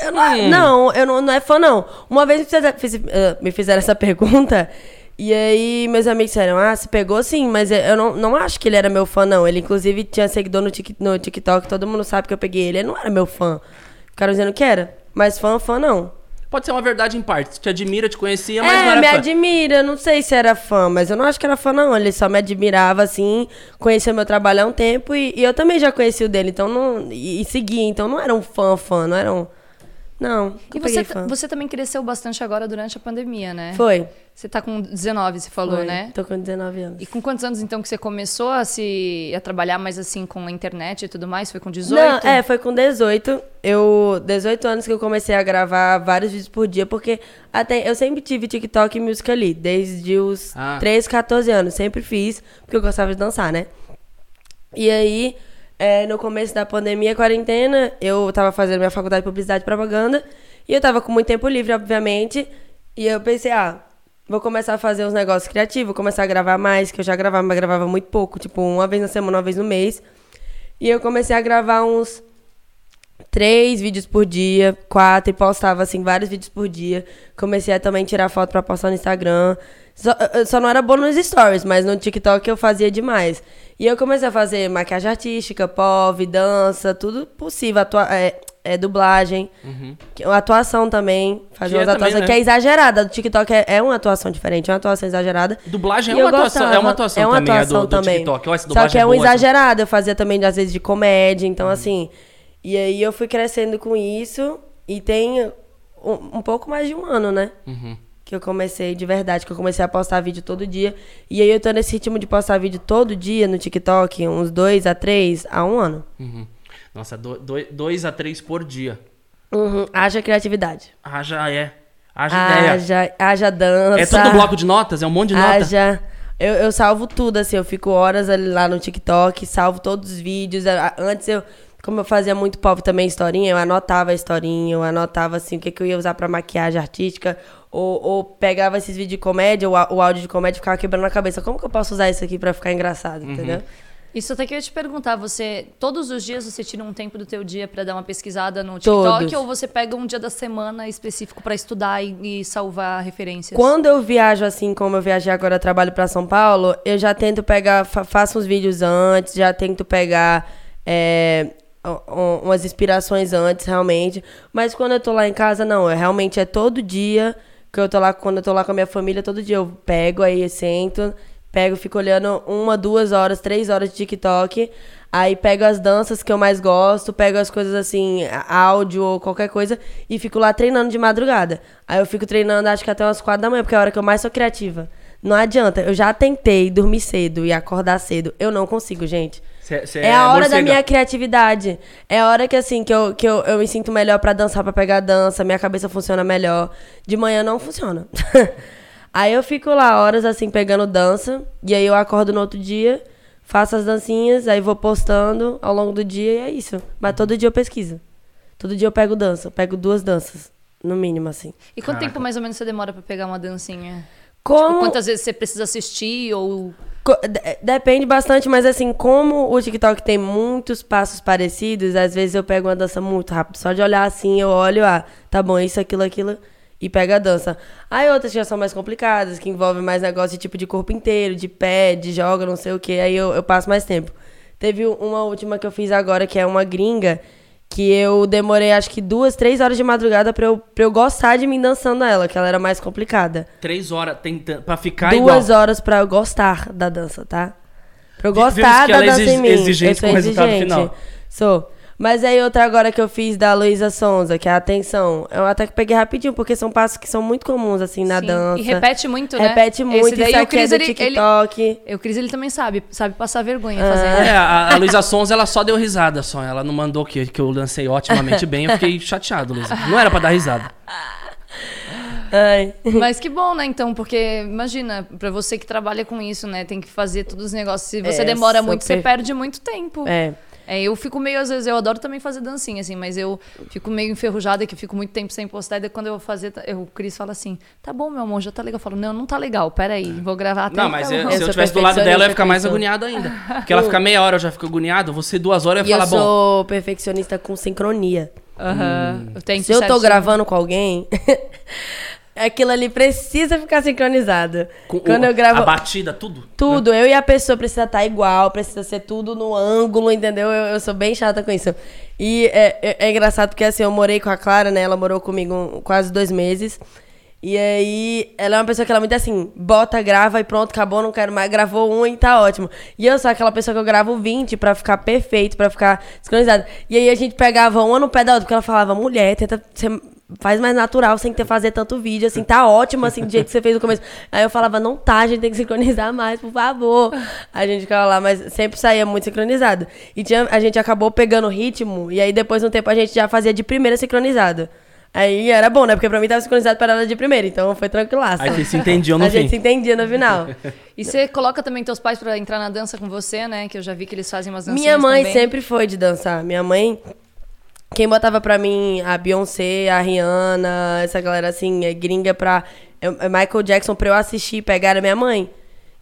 Eu não, não, eu não, não é fã, não. Uma vez me fizeram, fiz- eh, me fizeram essa pergunta, e aí meus amigos disseram, ah, se pegou sim, mas eu não, não acho que ele era meu fã, não. Ele, inclusive, tinha seguidor no, Tik- no TikTok, todo mundo sabe que eu peguei ele. Ele não era meu fã. Ficaram dizendo que era, mas fã, fã, não. Pode ser uma verdade em parte. Te admira, te conhecia, mas não É, era me fã. admira, não sei se era fã, mas eu não acho que era fã, não. Ele só me admirava, assim, conhecia meu trabalho há um tempo, e, e eu também já conheci o dele, então não. E, e seguia, então não era um fã, fã, não era um. Não, não E você, fã. você também cresceu bastante agora durante a pandemia, né? Foi. Você tá com 19, você falou, Foi. né? Tô com 19 anos. E com quantos anos, então, que você começou a se a trabalhar mais assim com a internet e tudo mais? Foi com 18? Não, é, foi com 18. Eu, 18 anos que eu comecei a gravar vários vídeos por dia, porque até eu sempre tive TikTok e música ali, desde os Ah. 13, 14 anos. Sempre fiz, porque eu gostava de dançar, né? E aí, é, no começo da pandemia, quarentena, eu tava fazendo minha faculdade de publicidade e propaganda, e eu tava com muito tempo livre, obviamente, e eu pensei, ah, vou começar a fazer uns negócios criativos, começar a gravar mais, que eu já gravava, mas gravava muito pouco, tipo, uma vez na semana, uma vez no mês. E eu comecei a gravar uns três vídeos por dia, quatro, e postava, assim, vários vídeos por dia. Comecei a também tirar foto pra postar no Instagram. Só, eu só não era boa nos stories, mas no TikTok eu fazia demais. E eu comecei a fazer maquiagem artística, pop, dança, tudo possível. Atua é, é, dublagem, que- atuação também. Fazer Que é umas também, atuações né? que é exagerada. Do TikTok é, é uma atuação diferente, é uma atuação exagerada. Dublagem é uma atuação, é gostava. uma atuação É uma também, é atuação do, do também. TikTok. Olha, essa Só que é um essa- exagerado. Eu fazia também, às vezes, de comédia. Então, assim... E aí eu fui crescendo com isso. E tem um, um pouco mais de um ano, né? Uhum. Que eu comecei de verdade. Que eu comecei a postar vídeo todo dia. E aí eu tô nesse ritmo de postar vídeo todo dia no TikTok. Uns dois a três a um ano. Uhum. Nossa, do, dois, dois a três por dia. Uhum. Haja criatividade. Haja é. Haja ideia. Haja, haja dança. É tudo bloco de notas? É um monte de nota? Haja. Eu, eu salvo tudo, assim, eu fico horas ali lá no TikTok, salvo todos os vídeos. Antes eu, como eu fazia muito pop também, historinha, eu anotava a historinha, eu anotava assim o que, que eu ia usar pra maquiagem artística, ou, ou pegava esses vídeos de comédia, o, á- o áudio de comédia e ficava quebrando a cabeça. Como que eu posso usar isso aqui pra ficar engraçado, entendeu? Isso até que eu ia te perguntar, você todos os dias você tira um tempo do teu dia pra dar uma pesquisada no TikTok Todos. ou você pega um dia da semana específico pra estudar e, e salvar referências? Quando eu viajo assim, como eu viajei agora, eu trabalho pra São Paulo, eu já tento pegar, fa- faço uns vídeos antes, já tento pegar é, umas inspirações antes, realmente. Mas quando eu tô lá em casa, não, é, realmente é todo dia que eu tô lá, quando eu tô lá com a minha família, todo dia eu pego aí, eu sento, pego, fico olhando uma, duas horas, três horas de TikTok. Aí pego as danças que eu mais gosto, pego as coisas assim, áudio ou qualquer coisa, e fico lá treinando de madrugada. Aí eu fico treinando acho que até umas quatro da manhã, porque é a hora que eu mais sou criativa. Não adianta, eu já tentei dormir cedo e acordar cedo. Eu não consigo, gente. Cê- cê É a hora da morcega. minha criatividade. É a hora que, assim, que eu, que eu, eu me sinto melhor pra dançar, pra pegar dança, minha cabeça funciona melhor. De manhã não funciona. (laughs) aí eu fico lá horas, assim, pegando dança. E aí eu acordo no outro dia, faço as dancinhas, aí vou postando ao longo do dia e é isso. Mas todo dia eu pesquiso. Todo dia eu pego dança. Eu pego duas danças, no mínimo, assim. E quanto Caraca. tempo mais ou menos você demora pra pegar uma dancinha? Como... Tipo, quantas vezes você precisa assistir ou Depende bastante, mas assim, como o TikTok tem muitos passos parecidos, às vezes eu pego uma dança muito rápido. Só de olhar assim, eu olho, ah, tá bom, isso, aquilo, aquilo, e pego a dança. Aí outras que já são mais complicadas, que envolvem mais negócio de tipo de corpo inteiro, de pé, de joga, não sei o que, aí eu, eu passo mais tempo. Teve uma última que eu fiz agora, que é uma gringa, que eu demorei acho que duas, três horas de madrugada pra eu, pra eu gostar de mim dançando ela, que ela era mais complicada. Três horas tentando. Pra ficar Duas igual. horas pra eu gostar da dança, tá? Pra eu gostar da é dança exi- em mim. exigente eu sou com o resultado exigente. final. Sou. Mas aí outra agora que eu fiz da Luísa Sonza, que é a atenção. Eu até que peguei rapidinho, porque são passos que são muito comuns, assim, na Sim. dança. E repete muito, né? Repete muito, Esse daí isso o aqui é Cris, do ele- ele- TikTok. O Cris, ele também sabe, sabe passar vergonha Ah. fazendo. É, a, a Luísa Sons, ela só deu risada só. Ela não mandou que, que eu lancei otimamente bem. Eu fiquei (laughs) chateado, Luísa. Não era pra dar risada. Ai. Mas que bom, né, então, porque imagina, pra você que trabalha com isso, né, tem que fazer todos os negócios. Se você É, demora muito, super. você perde muito tempo. É. É, eu fico meio, às vezes, eu adoro também fazer dancinha, assim, mas eu fico meio enferrujada, que eu fico muito tempo sem postar, e daí quando eu vou fazer, eu- o Cris fala assim, tá bom, meu amor, já tá legal. Eu falo, não, não tá legal, peraí, vou gravar até Não, mas ficar eu- bom." se Eu eu sou tivesse do lado dela, eu ia ficar mais agoniado ainda. (laughs) Porque ela fica meia hora, eu já fico agoniado. Você duas horas, eu E ia eu falar, bom. sou perfeccionista com sincronia. Aham, eu tenho Se eu tô gravando com alguém, (laughs) aquilo ali precisa ficar sincronizado. com Quando o- eu gravo. A batida, tudo. Tudo, eu e a pessoa precisa estar igual, precisa ser tudo no ângulo, entendeu? Eu, eu sou bem chata com isso. E é, é- é engraçado porque assim, eu morei com a Clara, né? Ela morou comigo quase dois meses. E aí, ela é uma pessoa que ela é muito assim, bota, grava e pronto, acabou, não quero mais, gravou um e tá ótimo. E eu sou aquela pessoa que eu gravo 20 pra ficar perfeito, pra ficar sincronizado. E aí a gente pegava uma no pé da outra, porque ela falava, mulher, tenta ser faz mais natural sem ter que fazer tanto vídeo, assim, tá ótimo, assim, do jeito que você fez no começo. Aí eu falava, não tá, a gente tem que sincronizar mais, por favor. A gente ficava lá, mas sempre saía muito sincronizado. E tinha, a gente acabou pegando o ritmo, e aí depois de um tempo a gente já fazia de primeira sincronizado. Aí era bom, né? Porque pra mim tava sincronizado para ela de primeira, então foi tranquilaço. Aí vocês se entendiam no (laughs) a gente fim. se entendia no final. E você coloca também teus pais pra entrar na dança com você, né? Que eu já vi que eles fazem umas dancinhas Minha mãe também. sempre foi de dançar. Minha mãe. Quem botava pra mim a Beyoncé, a Rihanna, essa galera assim, é gringa pra. é- é Michael Jackson pra eu assistir, pegar era minha mãe.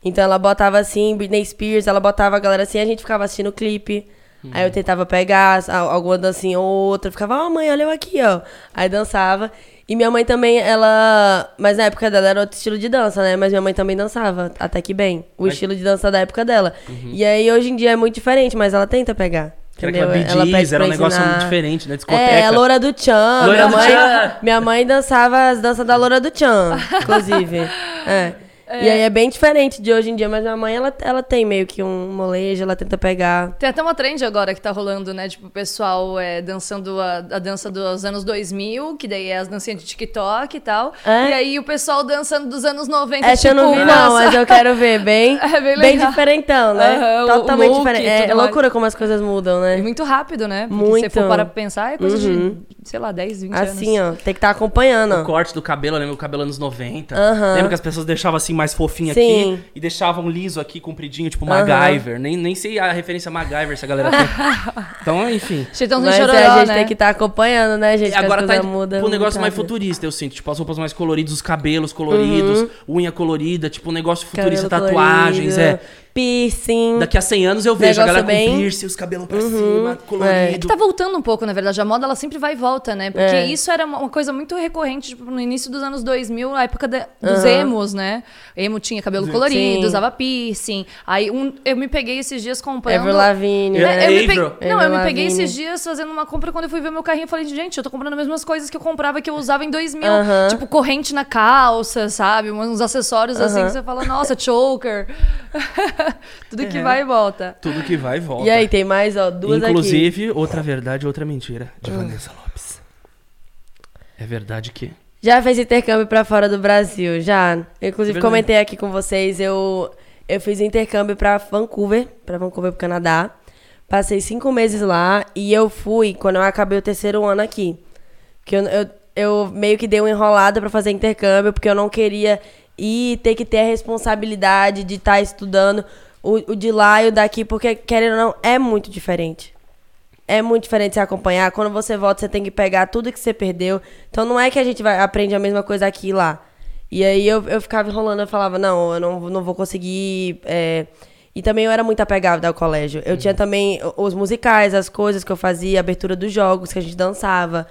Então ela botava assim, Britney Spears, ela botava a galera assim, a gente ficava assistindo o clipe. Aí eu tentava pegar a- alguma dancinha ou outra, ficava, ó, mãe, olha eu aqui, ó. Aí dançava. E minha mãe também, ela. Mas na época dela era outro estilo de dança, né? Mas minha mãe também dançava, até que bem. O Mas- estilo de dança da época dela. E aí hoje em dia é muito diferente, mas ela tenta pegar. Que era entendeu? aquela Gees, era um negócio ensinar. muito diferente, né? Discoteca. É, a Loura do Tchan. Loura minha, do mãe, Tchan. minha mãe dançava as danças da Loura do Tchan, inclusive. (laughs) é. E aí é bem diferente de hoje em dia, mas minha mãe, ela, ela tem meio que um molejo, ela tenta pegar. Tem até uma trend agora que tá rolando, né? Tipo, o pessoal é, dançando a, a dança dos anos 2000, que daí é as dancinhas de TikTok e tal. É? E aí o pessoal dançando dos anos 90, Essa eu tipo, não vi, não, nossa. mas eu quero ver. (laughs) Bem, É bem bem, legal. diferentão, né? O Totalmente look diferente. É, é mais. loucura como as coisas mudam, né? E muito rápido, né? Porque Muito. se você for para pensar, é coisa Uhum. de, sei lá, 10, 20 Assim, anos. ó, tem que estar acompanhando. O corte do cabelo, eu lembro o cabelo anos 90. Aham. Lembra que as pessoas deixavam assim mais fofinho Sim. aqui e deixavam liso aqui, compridinho, tipo. MacGyver. Nem, nem sei a referência MacGyver se a galera tem. (laughs) então, enfim. Chitãozinho Mas chororó, é, a gente né? tem que estar acompanhando, né, gente? E agora tá mudam pro negócio mais futurista, eu sinto. Tipo, as roupas mais coloridas, os cabelos coloridos, unha colorida, tipo, um negócio futurista, Cabelo tatuagens, colorido. é. Piercing. Daqui a 100 anos eu vejo a galera bem- Uhum. com piercing, os cabelos pra cima, colorido. Tá voltando um pouco, na verdade. A moda, ela sempre vai e volta, né? Porque É. isso era uma coisa muito recorrente tipo, no início dos anos 2000, a época da- dos emos, né? Emo tinha cabelo colorido, Sim. usava piercing. Aí um, eu me peguei esses dias comprando... Avril Lavigne, É, né? É, eu peguei, não, eu me peguei esses dias fazendo uma compra quando eu fui ver meu carrinho. Eu falei, gente, eu tô comprando as mesmas coisas que eu comprava que eu usava em 2000. Aham. Tipo, corrente na calça, sabe? Uns acessórios assim que você fala, nossa, choker. (laughs) (laughs) Tudo que vai e volta. Tudo que vai e volta. E aí, tem mais, ó, duas aqui. Inclusive, outra verdade, outra mentira de Ah. Vanessa Lopes. É verdade que. Já fez intercâmbio pra fora do Brasil? Já. Eu, inclusive, Verdade. comentei aqui com vocês, eu, eu fiz intercâmbio pra Vancouver, pra Vancouver, pro Canadá. Passei cinco meses lá e eu fui quando eu acabei o terceiro ano aqui. Que eu, eu, eu meio que dei uma enrolada pra fazer intercâmbio, porque eu não queria ir ter que ter a responsabilidade de estar estudando o, o de lá e o daqui, porque, querendo ou não, é muito diferente. É muito diferente se acompanhar. Quando você volta, você tem que pegar tudo que você perdeu. Então não é que a gente vai aprende a mesma coisa aqui e lá. E aí eu, eu ficava enrolando, eu falava, não, eu não, não vou conseguir. é. E também eu era muito apegada ao colégio. Eu tinha também os musicais, as coisas que eu fazia, a abertura dos jogos que a gente dançava,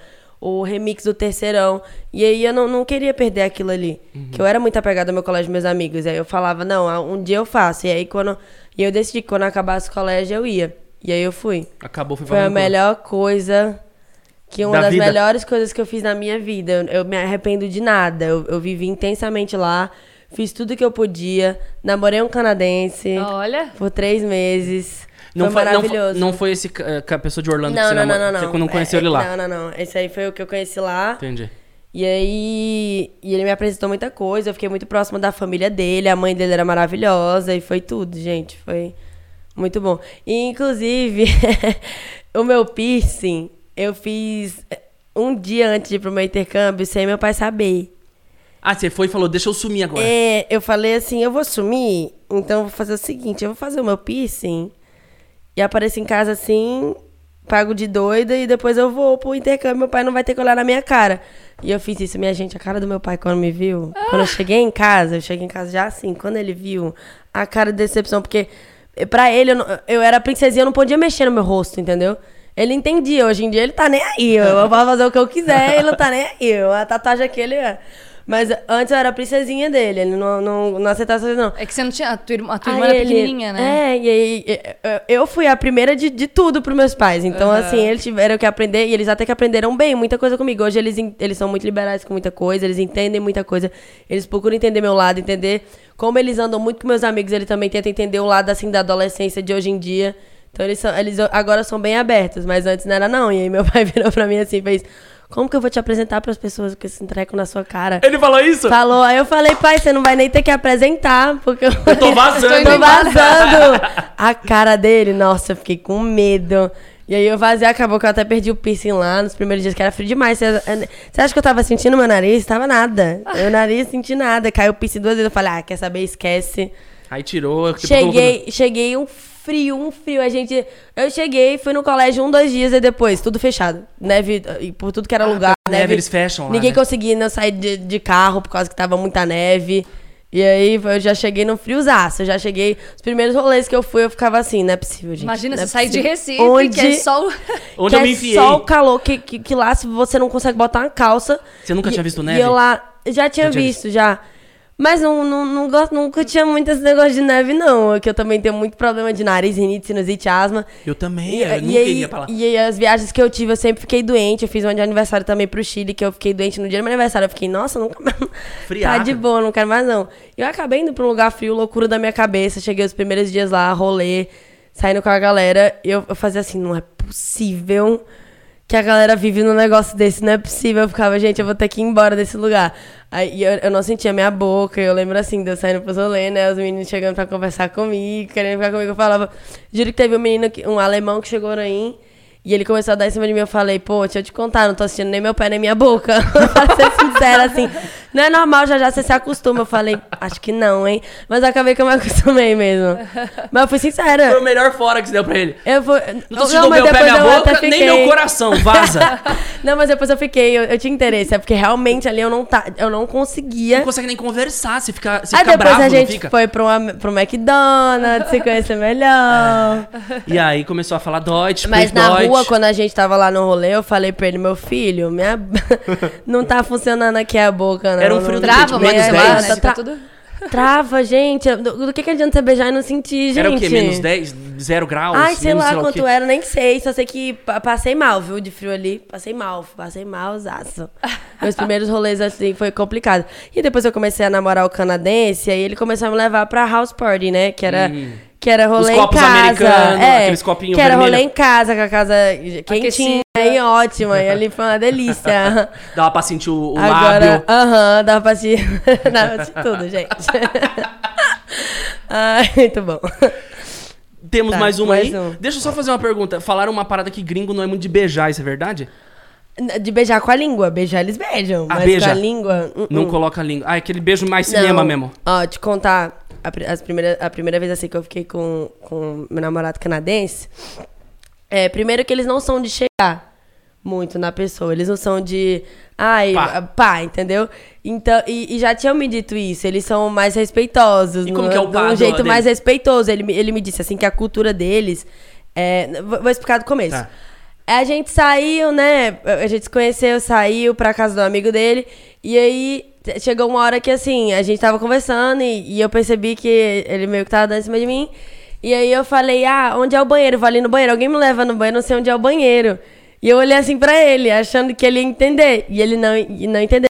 o remix do terceirão. E aí eu não, não queria perder aquilo ali. Que eu era muito apegada ao meu colégio, meus amigos. E aí eu falava, não, um dia eu faço. E aí quando. E eu decidi que quando acabasse o colégio eu ia. E aí eu fui. Acabou, foi Foi a melhor coisa. Que uma Da das vida. melhores coisas que eu fiz na minha vida. Eu, eu me arrependo de nada. Eu, eu vivi intensamente lá. Fiz tudo que eu podia. Namorei um canadense Olha. por três meses. Não foi foi, não, maravilhoso. foi- não foi esse que a pessoa de Orlando que não, você não, não, não, não. Você não conheceu É, ele lá. Não, não, não. Esse aí foi o que eu conheci lá. Entendi. E aí, e ele me apresentou muita coisa, eu fiquei muito próxima da família dele, a mãe dele era maravilhosa e foi tudo, gente, foi muito bom. E inclusive, (laughs) o meu piercing, eu fiz um dia antes de ir pro meu intercâmbio sem meu pai saber. Ah, você foi e falou, deixa eu sumir agora. É, eu falei assim, eu vou sumir, então eu vou fazer o seguinte, eu vou fazer o meu piercing e apareço em casa assim, pago de doida e depois eu vou pro intercâmbio, meu pai não vai ter que olhar na minha cara. E eu fiz isso, minha gente, a cara do meu pai quando me viu, quando eu cheguei em casa, eu cheguei em casa já assim, quando ele viu, a cara de decepção, porque pra ele eu, não- eu era princesinha, eu não podia mexer no meu rosto, entendeu? Ele entendia, hoje em dia ele tá nem aí, eu, eu posso fazer o que eu quiser, ele não tá nem aí, a tatuagem aqui ele é. Mas antes eu era princesinha dele, ele não, não, não aceitava essas coisas, não. É que você não tinha. A tua irmã, a tua irmã era ele- pequenininha, né? É, e aí e- eu- fui a primeira de, de tudo pros meus pais. Então, assim, eles tiveram que aprender, e eles até que aprenderam bem muita coisa comigo. Hoje eles, eles são muito liberais com muita coisa, eles entendem muita coisa, eles procuram entender meu lado, entender como eles andam muito com meus amigos, eles também tentam entender o lado, assim, da adolescência de hoje em dia. Então, eles, são, eles agora são bem abertos, mas antes não era não. E aí meu (laughs) pai virou pra mim assim, fez... Como que eu vou te apresentar pras pessoas com esse treco na sua cara? Ele falou isso? Falou, aí eu falei, pai, você não vai nem ter que apresentar, porque eu, Eu tô vazando. tô vazando. A cara dele, nossa, eu fiquei com medo. E aí eu vazei, acabou que eu até perdi o piercing lá nos primeiros dias, que era frio demais. Você, você acha que eu tava sentindo meu nariz? Tava nada. Meu nariz senti nada. Caiu o piercing duas vezes, eu falei, ah, quer saber, esquece. Aí tirou. tipo, Cheguei, cheguei um frio, um frio. A gente. Eu cheguei, fui no colégio um, dois dias e depois, tudo fechado. Neve, e por tudo que era lugar. por neve eles fecham lá, Ninguém né? conseguia sair de, de carro por causa que tava muita neve. E aí eu já cheguei no friozaço. Eu já cheguei. Os primeiros rolês que eu fui, eu ficava assim, não é possível, gente. Imagina, é você sair de. Recife, Onde, que é só o... (laughs) Onde que eu me é enfiei. só o calor, que, que, que lá você não consegue botar uma calça. Você nunca E- tinha visto E neve? eu lá, já tinha Já tinha visto, já. Mas não, não, não gosto, nunca tinha muito esse negócio de neve, não. Que eu também tenho muito problema de nariz, rinite, sinusite, asma. Eu também, E, eu e nunca aí, iria pra lá. e aí, as viagens que eu tive, eu sempre fiquei doente. Eu fiz uma de aniversário também pro Chile, que eu fiquei doente no dia do meu aniversário. Eu fiquei, nossa, nunca mais. Tá de boa, não quero mais não. E eu acabei indo pra um lugar frio, loucura da minha cabeça. Cheguei os primeiros dias lá, rolê, saindo com a galera. E eu, eu fazia assim, não é possível que a galera vive num negócio desse, não é possível. Eu ficava, gente, eu vou ter que ir embora desse lugar. Aí eu, eu não sentia minha boca, eu lembro assim, de eu saindo pro rolê, né? Os meninos chegando pra conversar comigo, querendo ficar comigo. Eu falava, juro que teve um menino, um alemão que chegou aí. E ele começou a dar em cima de mim, eu falei, pô, deixa eu te contar, não tô assistindo nem meu pé nem minha boca. (laughs) pra ser sincera, assim. Não é normal, já já você se acostuma. Eu falei, acho que não, hein? Mas acabei que eu me acostumei mesmo. Mas eu fui sincera. Foi o melhor fora que você deu pra ele. Eu fui... Não sentindo meu pé, minha boca, nem meu coração. Vaza. (laughs) não, mas depois eu fiquei, eu, eu, tinha interesse. É porque realmente ali eu não, tá, eu não conseguia. Não consegue nem conversar, você fica, você Aí fica depois bravo, a gente não fica? foi pro, pro McDonald's, se conhecer melhor. E aí começou a falar Deutsch, Mas na Deutsch. rua, quando a gente tava lá no rolê, eu falei pra ele, meu filho, minha... (laughs) não tá funcionando aqui a boca, não. Era um frio não... do Trava, menos menos 10. 10, né? Tudo... (laughs) Trava, gente. Do, do que, que adianta você beijar e não sentir, gente? Era o quê? Menos 10? Zero graus? Ai, sei lá quanto era, nem sei. Só sei que pa- passei mal, viu, de frio ali. Passei mal, passei mal, zaço. (laughs) Meus primeiros rolês, assim, foi complicado. E depois eu comecei a namorar o canadense, aí ele começou a me levar pra house party, né? Que era... Que era rolê. Os copos em casa. americanos, é, aqueles copinhos Que era rolê vermelho. em casa, com a casa quentinha e ótima. E ali foi uma delícia. (laughs) Dava pra sentir o, o Agora, lábio. aham, dava pra assistir. (laughs) dava pra assistir tudo, gente. (laughs) Ai, muito bom. Temos Tá, mais uma mais aí. um. Deixa eu só fazer uma pergunta. Falaram uma parada que gringo não é muito de beijar, isso é verdade? De beijar com a língua. Beijar eles beijam. Ah, mas beija? com a língua. uh, Não uh. coloca a língua. Ah, aquele beijo mais cinema Não. mesmo. Ó, te contar. A, as primeira, a primeira vez assim que eu fiquei com, com meu namorado canadense. É, primeiro que eles não são de chegar muito na pessoa. Eles não são de. Ai, Pá. pá, entendeu? Então, e, e já tinham me dito isso. Eles são mais respeitosos. E como no- que é o de pá um do- jeito dele? mais respeitoso. Ele, me- ele me disse assim que a cultura deles. É, vou, vou explicar do começo. Tá. A gente saiu, né? A gente se conheceu, saiu pra casa do amigo dele. E aí chegou uma hora que assim, a gente tava conversando e, e eu percebi que ele meio que tava dando em cima de mim. E aí eu falei, ah, onde é o banheiro? Vou ali no banheiro. Alguém me leva no banheiro, não sei onde é o banheiro. E eu olhei assim pra ele, achando que ele ia entender. E ele não, e não entendeu.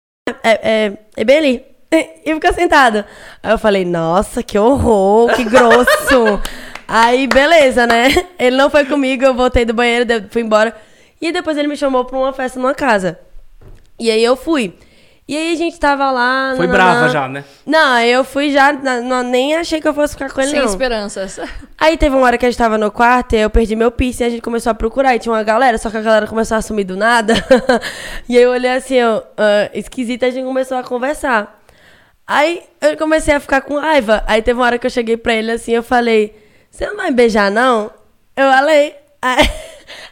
É, é, é bem ali. (laughs) E ficou sentado. Aí eu falei, nossa, que horror, que grosso. (laughs) Aí, beleza, né? (laughs) Ele não foi comigo, eu voltei do banheiro, fui embora. E depois ele me chamou pra uma festa numa casa. E aí eu fui. E aí a gente tava lá. Foi brava já, né? Não, eu fui já. não, nem achei que eu fosse ficar com ele, Sem não. esperanças. (laughs) Aí teve uma hora que a gente tava no quarto e eu perdi meu piercing e a gente começou a procurar. E tinha uma galera, só que a galera começou a sumir do nada. (laughs) e aí eu olhei assim, ó, ah, esquisita, a gente começou a conversar. Aí eu comecei a ficar com raiva. Aí teve uma hora que eu cheguei pra ele assim, eu falei, você não vai me beijar, não? Eu falei.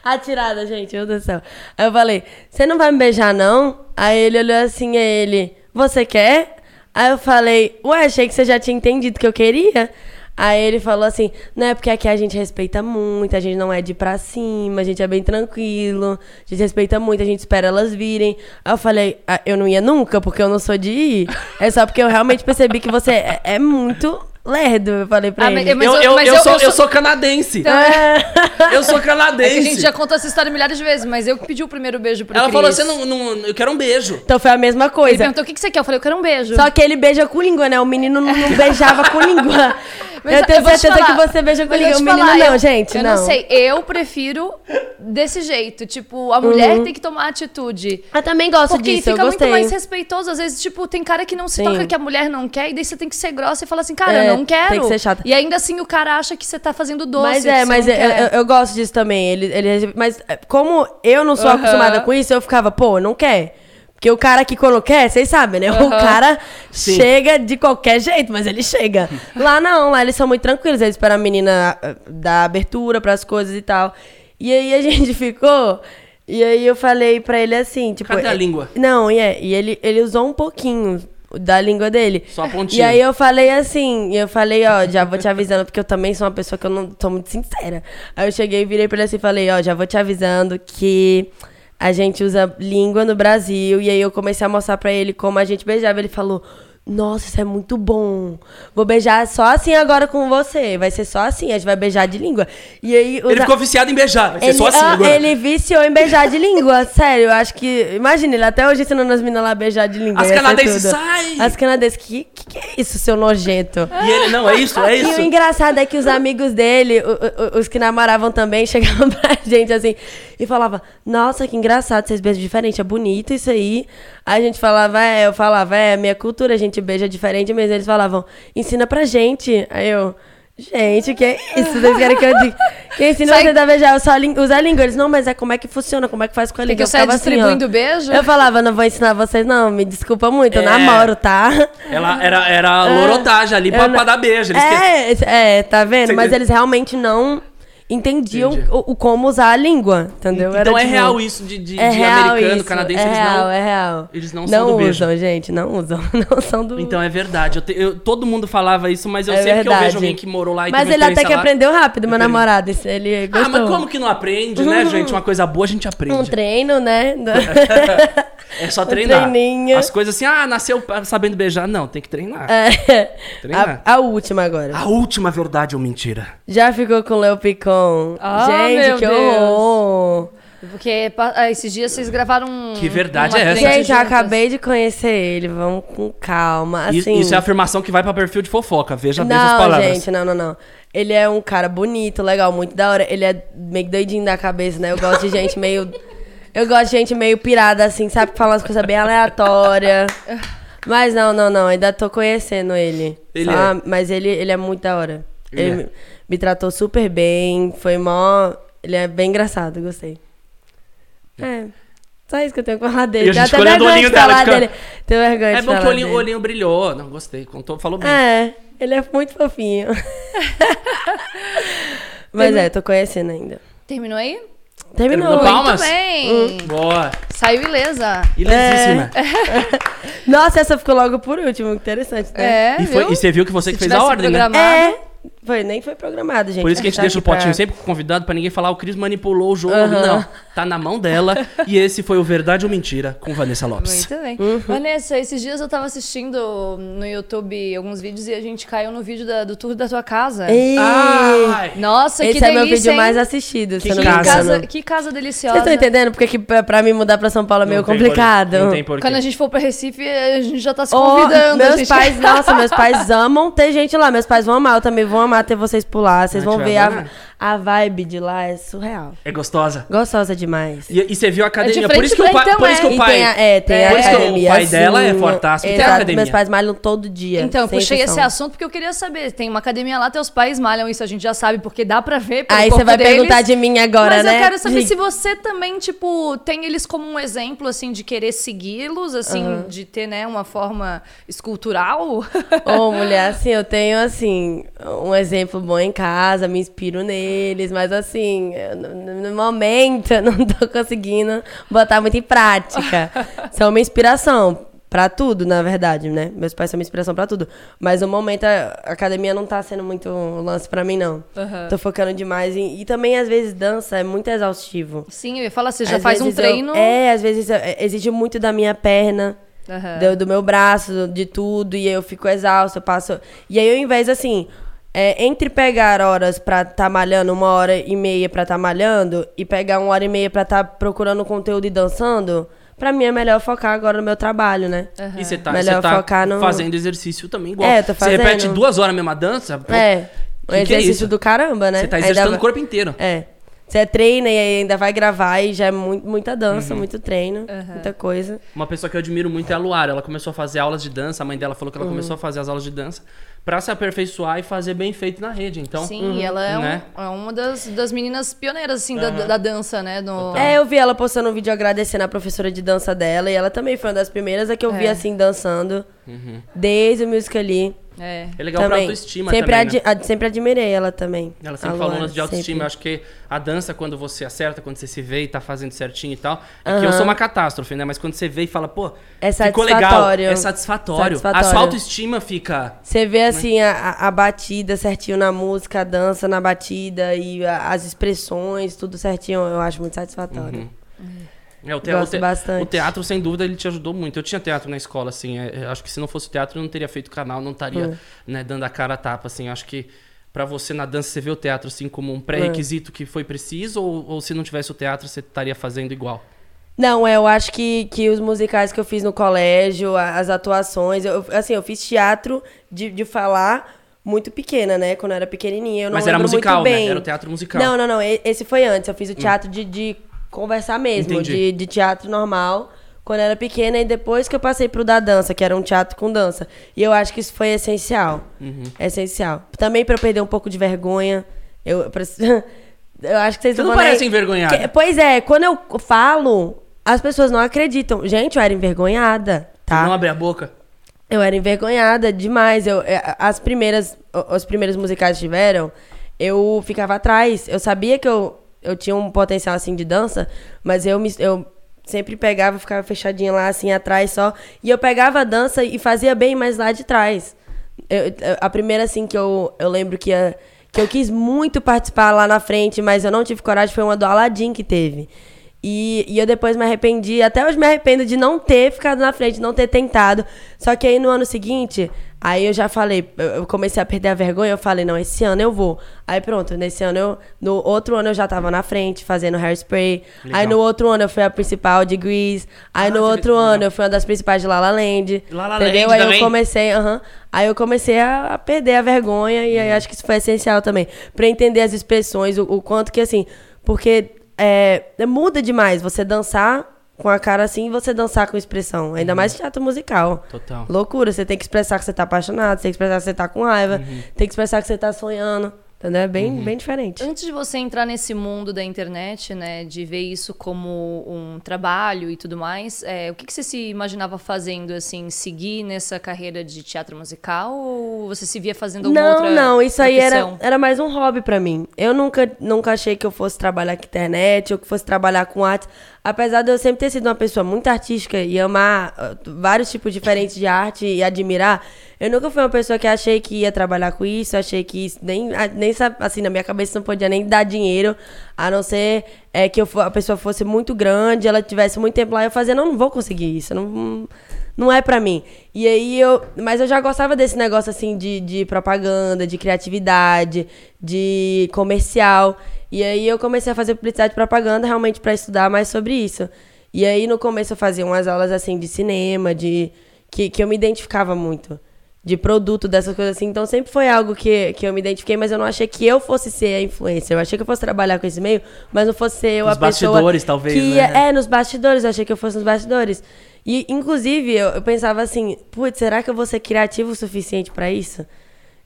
A (laughs) tirada, gente, meu Deus do céu. Aí eu falei, você não vai me beijar, não? Aí ele olhou assim, aí ele, você quer? Aí eu falei, ué, achei que você já tinha entendido que eu queria. Aí ele falou assim, não é porque aqui a gente respeita muito, a gente não é de pra cima, a gente é bem tranquilo, a gente respeita muito, a gente espera elas virem. Aí eu falei, ah, eu não ia nunca, porque eu não sou de ir. É só porque eu realmente percebi que você é, é muito lerdo, eu falei pra Ah, ele. mas eu, eu- mas eu eu- sou, eu eu sou- sou canadense. (laughs) Eu sou É canadense. que a gente já contou essa história milhares de vezes, mas eu que pedi o primeiro beijo pro Ela Cris. falou, você não, não. Eu quero um beijo. Então foi a mesma Ele coisa. perguntou, o que, que você quer? Eu falei, eu quero um beijo. Só que ele beija com língua, né? O menino não, não beijava com língua. (laughs) Mas eu tenho te certeza que você beija com eu te O menino falar, não, eu- gente, Eu não. não sei, eu prefiro desse jeito. Tipo, a mulher tem que tomar atitude. Eu também gosto Porque disso, eu fica muito mais respeitoso. Às vezes, tipo, tem cara que não se Sim. toca que a mulher não quer, e daí você tem que ser grossa e falar assim, cara, É, eu não quero. tem que ser chata. E ainda assim o cara acha que você tá fazendo doce. Mas é, mas não eu, eu- eu gosto disso também. Ele, ele, mas é, como eu não sou Aham. acostumada com isso, eu ficava, pô, não quer. Porque o cara que quando quer, vocês sabem, né? O Aham. cara Sim. chega de qualquer jeito, mas ele chega. (laughs) Lá não, lá eles são muito tranquilos. Eles esperam a menina ah, dar abertura pras coisas e tal. E aí a (laughs) gente ficou. E aí eu falei pra ele assim, tipo. Cadê a é- língua? Não, e, é, e ele, ele usou um pouquinho da língua dele. Só a E pontinha. aí eu falei assim, eu falei, ó, já vou te avisando, porque eu também sou uma pessoa que eu não sou muito sincera. Aí eu cheguei e virei pra ele assim e falei, ó, já vou te avisando que a gente usa língua no Brasil. E aí eu comecei a mostrar pra ele como a gente beijava. Ele falou, nossa, isso é muito bom. Vou beijar só assim agora com você. Vai ser só assim, a gente vai beijar de língua. E aí Ele ficou viciado em beijar. Vai ser ele, só assim ah, agora. ele viciou em beijar de língua, (laughs) sério. Eu acho que. Imagina, ele até hoje ensinando as meninas lá a beijar de língua. As canadenses, sai! As canadenses, que, que que é isso, seu nojento? E ele, não, é isso, é E o isso. engraçado é que os amigos dele, os que namoravam também, (laughs) chegavam pra gente assim e falavam: Nossa, que engraçado, vocês beijam diferente, é bonito isso aí. Aí a gente falava: É, eu falava: É, minha cultura, a gente beija diferente, mas eles falavam: Ensina pra gente. Aí eu. Gente, que é isso? Vocês querem que eu diga? (laughs) Quem ensina Sai- vocês a beijar só a língua, usar a língua? Eles, não, mas é como é que funciona? Como é que faz com a Tem língua? que Eu sair assim, distribuindo beijo? Eu falava, não vou ensinar vocês, não. Me desculpa muito, eu É. namoro, tá? Ela era, era lorotagem ali pra, Eu não- pra dar beijo. Eles que- É, é, tá vendo? Você Mas eles realmente não entendiam Entendi. o, o como usar a língua, entendeu? Era, Então é tipo, real isso de, de, é de americano, isso, canadense, é eles real, não. é real. eles não são não do beijo. usam, gente, não usam. (laughs) Não são do... Então é verdade. Eu te- eu- todo mundo falava isso, mas eu É sempre que eu verdade. vejo alguém que morou lá e Mas ele até que lá- aprendeu rápido, meu namorado. esse- Ele Ah, gostou. mas como que não aprende, né, gente? Uma coisa boa a gente aprende. Um treino, né? (laughs) É só treinar. treininho. As coisas assim, ah, nasceu sabendo beijar. Não, tem que treinar. É. Treinar. A, a última agora. A última verdade ou mentira? Já ficou com o Leo Picon? Ah, Gente, que Deus. horror. Porque ah, esses dias vocês gravaram um. Que verdade é essa? Gente, eu acabei de conhecer ele. Vamos com calma. Isso- Assim, Isso é afirmação que vai pra perfil de fofoca. Veja bem as Não, palavras. gente, não, não, não. Ele é um cara bonito, legal, muito da hora. Ele é meio doidinho da cabeça, né? Eu gosto de gente meio. (laughs) Eu gosto de gente meio pirada, assim, sabe? Que fala umas coisas bem aleatórias. Mas não, não, não. Ainda tô conhecendo ele. Ele Só- é. Mas ele, ele é muito da hora. Ele Ele, é. Me- tratou super bem. Foi mó. Ele é bem engraçado, gostei. É. Só isso que eu tenho que falar dele. E a gente até olhando o vergonha olhinho de dela, falar tipo, dele. Tenho vergonha É de bom que o falar olhinho, o dele. olhinho brilhou. Não, gostei. Contou, falou bem. É, ele é muito fofinho. (laughs) Mas é, tô conhecendo ainda. Terminou aí? Terminou. Terminou palmas? Muito bem. Boa. Saiu ilesa. Ilesíssima. (laughs) Nossa, essa ficou logo por último. Interessante, né? É, E, foi- e você viu que você Se que fez a ordem, né? É. Foi, nem foi programado, gente. Por isso que a gente Tá deixa o aqui pra- potinho sempre convidado pra ninguém falar o Cris manipulou o jogo. Aham. Não, tá na mão dela. e esse foi o Verdade ou Mentira com Vanessa Lopes. Muito bem. Uhum. Vanessa, esses dias eu tava assistindo no YouTube alguns vídeos e a gente caiu no vídeo da- do tour da tua casa. Ei, Ai, Nossa, Esse que é delícia, meu vídeo hein? mais assistido, Que Que me casa, casa, engano. que casa deliciosa. Vocês estão entendendo? Porque que pra pra mim mudar pra São Paulo é meio não complicado. Não tem porquê. Quando a gente for pra Recife, a gente já tá se Oh, convidando. a meus gente- pais, nossa, meus (laughs) pais amam ter gente lá. Meus pais vão amar, eu também vou amar ter vocês por lá. Vocês vão ver a. a vibe de lá, é surreal. É gostosa. Gostosa demais. E, e você viu a academia. É por isso que o pai. pra Por isso que então, o E pai. tem a, é, tem Por a isso que o academia. pai dela é fortaço, tem exato, academia. Meus pais malham todo dia. Então, eu puxei esse assunto porque eu queria saber. Tem uma academia lá, teus pais malham isso, a gente já sabe, porque dá pra ver pelo Aí você vai deles. perguntar de mim agora, Mas né? eu quero saber se você também, tipo, tem eles como um exemplo, assim, de querer segui-los, assim, de ter, né, uma forma escultural. Ô, mulher, assim, eu tenho, assim, um exemplo bom em casa, me inspiro neles, mas, assim, no, no momento eu não tô conseguindo botar muito em prática. (laughs) São uma inspiração pra tudo, na verdade, né? Meus pais são uma inspiração pra tudo. Mas no momento a academia não tá sendo muito um lance pra mim, não. Aham. Tô focando demais em... E também, às vezes, dança é muito exaustivo. Sim, eu ia falar, você já Às faz um vezes eu- treino. é, às vezes eu- é, exige muito da minha perna Aham. do, do meu braço, de tudo, e eu fico exausto, eu passo. E aí, ao invés, assim, é, entre pegar horas pra tá malhando, uma hora e meia pra tá malhando, e pegar uma hora e meia pra tá procurando conteúdo e dançando, pra mim é melhor focar agora no meu trabalho, né? Aham. E você tá, Melhor tá focar no- fazendo exercício também igual. É, eu tô Você repete fazendo. duas horas a mesma dança? pô, É. Um é exercício isso? do caramba, né? Você tá Ainda exercitando vai- o corpo inteiro. É. Você treina e aí ainda vai gravar e já é muito, muita dança, Uhum. muito treino, muita coisa. Uma pessoa que eu admiro muito é a Luara. Ela começou a fazer aulas de dança. A mãe dela falou que ela Uhum. começou a fazer as aulas de dança pra se aperfeiçoar e fazer bem feito na rede. Então, Sim, e ela é, um- Né? é uma das, das meninas pioneiras, assim, da, da dança, né? No... É, eu vi ela postando um vídeo agradecendo a professora de dança dela. E ela também foi uma das primeiras a que eu vi É. assim, dançando. Uhum. Desde o Musical.ly. É. é legal pra também. autoestima sempre, também, né? ad- sempre admirei ela também. Ela a sempre falou Luana, lance de autoestima. sempre. Eu acho que a dança, quando você acerta, quando você se vê e tá fazendo certinho e tal. É que eu sou uma catástrofe, né? Mas quando você vê e fala, pô, É ficou legal. satisfatório. É satisfatório. A Satisfatório. sua autoestima fica. Você vê assim a, a- a batida certinho na música, a dança na batida e a- as expressões, tudo certinho, eu acho muito satisfatório. É, o, te- Gosto o te- bastante. o teatro, sem dúvida, ele te ajudou muito. Eu tinha teatro na escola, assim. é, é, acho que se não fosse o teatro, eu não teria feito canal, não estaria Hum. né, dando a cara a tapa, assim. Acho que pra você na dança, você vê o teatro, assim, como um pré-requisito que foi preciso? Ou, ou se não tivesse o teatro, você estaria fazendo igual? Não, é, eu acho que, que os musicais que eu fiz no colégio, as atuações, eu, assim, eu fiz teatro de, de falar muito pequena, né? Quando eu era pequenininha, eu não Mas era musical, muito né? bem. Era o teatro musical. Não, não, não, esse foi antes. Eu fiz o teatro de, de conversar mesmo, de, de teatro normal, quando era pequena e depois que eu passei pro da dança, que era um teatro com dança. E eu acho que isso foi essencial. Uhum. Essencial. Também pra eu perder um pouco de vergonha. Eu, (laughs) eu acho que vocês Você não vão nem- parece envergonhada. Pois é, quando eu falo, as pessoas não acreditam. Gente, eu era envergonhada, tá? Não abre a boca. Eu era envergonhada demais. Eu, é, as primeiras, os primeiros musicais que tiveram, eu ficava atrás. Eu sabia que eu, eu tinha um potencial assim de dança, mas eu, me, eu sempre pegava, ficava fechadinha lá assim atrás só. E eu pegava a dança e fazia bem, mas lá de trás. Eu- a primeira assim que eu, eu lembro que, a- que eu quis muito participar lá na frente, mas eu não tive coragem, foi uma do Aladdin que teve. E, e eu depois me arrependi, até hoje me arrependo de não ter ficado na frente, não ter tentado. Só que aí no ano seguinte, aí eu já falei, eu comecei a perder a vergonha, eu falei, não, esse ano eu vou. Aí pronto, nesse ano eu. No outro ano eu já tava na frente, fazendo hairspray. Legal. Aí no outro ano eu fui a principal de Grease. Aí Ah, no outro ano eu fui uma das principais de La La Land. La La entendeu? Land aí também? eu comecei, aham. Aí eu comecei a, perder a vergonha e aí Uhum. acho que isso foi essencial também. Pra entender as expressões, o, o quanto que assim. Porque é, muda demais você dançar com a cara assim e você dançar com expressão. Ainda Uhum. mais teatro musical. Total. Loucura, você tem que expressar que você tá apaixonado, você tem que expressar que você tá com raiva, Uhum. tem que expressar que você tá sonhando. Entendeu? É bem, bem diferente. Antes de você entrar nesse mundo da internet, né, de ver isso como um trabalho e tudo mais, é, o que, que você se imaginava fazendo, assim, seguir nessa carreira de teatro musical ou você se via fazendo alguma Não, outra não, isso aí era, profissão? era mais um hobby pra mim. Eu nunca, nunca achei que eu fosse trabalhar com internet ou que fosse trabalhar com arte. Apesar de eu sempre ter sido uma pessoa muito artística e amar ah, vários tipos diferentes de arte e admirar, eu nunca fui uma pessoa que achei que ia trabalhar com isso, achei que isso nem, nem sa- assim, na minha cabeça não podia nem dar dinheiro, a não ser é, que eu, a pessoa fosse muito grande, ela tivesse muito tempo lá, eu fazia, não, não vou conseguir isso, não, não é pra mim. E aí eu. Mas eu já gostava desse negócio assim de, de propaganda, de criatividade, de comercial. E aí eu comecei a fazer publicidade e propaganda realmente pra estudar mais sobre isso. E aí no começo eu fazia umas aulas assim de cinema, de. que, que eu me identificava muito. De produto, dessas coisas assim. Então sempre foi algo que, que eu me identifiquei, mas eu não achei que eu fosse ser a influencer. Eu achei que eu fosse trabalhar com esse meio, mas não fosse ser eu Nos a pessoa. bastidores, talvez, que né? é, nos bastidores, eu achei que eu fosse nos bastidores. E, inclusive, eu, eu pensava assim, putz, será que eu vou ser criativo o suficiente pra isso?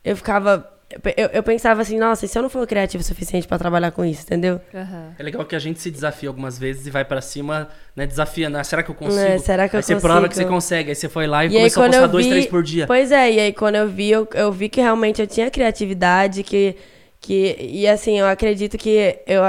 Eu ficava. Eu, eu pensava assim, nossa, e se eu não for criativo o suficiente pra trabalhar com isso, entendeu? Aham. É legal que a gente se desafia algumas vezes e vai pra cima, né, desafiando. Ah, será que eu consigo? É, será que eu aí você prova que consigo? você consegue. Aí você foi lá e, E aí, começou a quando postar eu dois, vi. três por dia. Pois é, e aí quando eu vi, eu, eu vi que realmente eu tinha criatividade, que. que e assim, eu acredito que eu,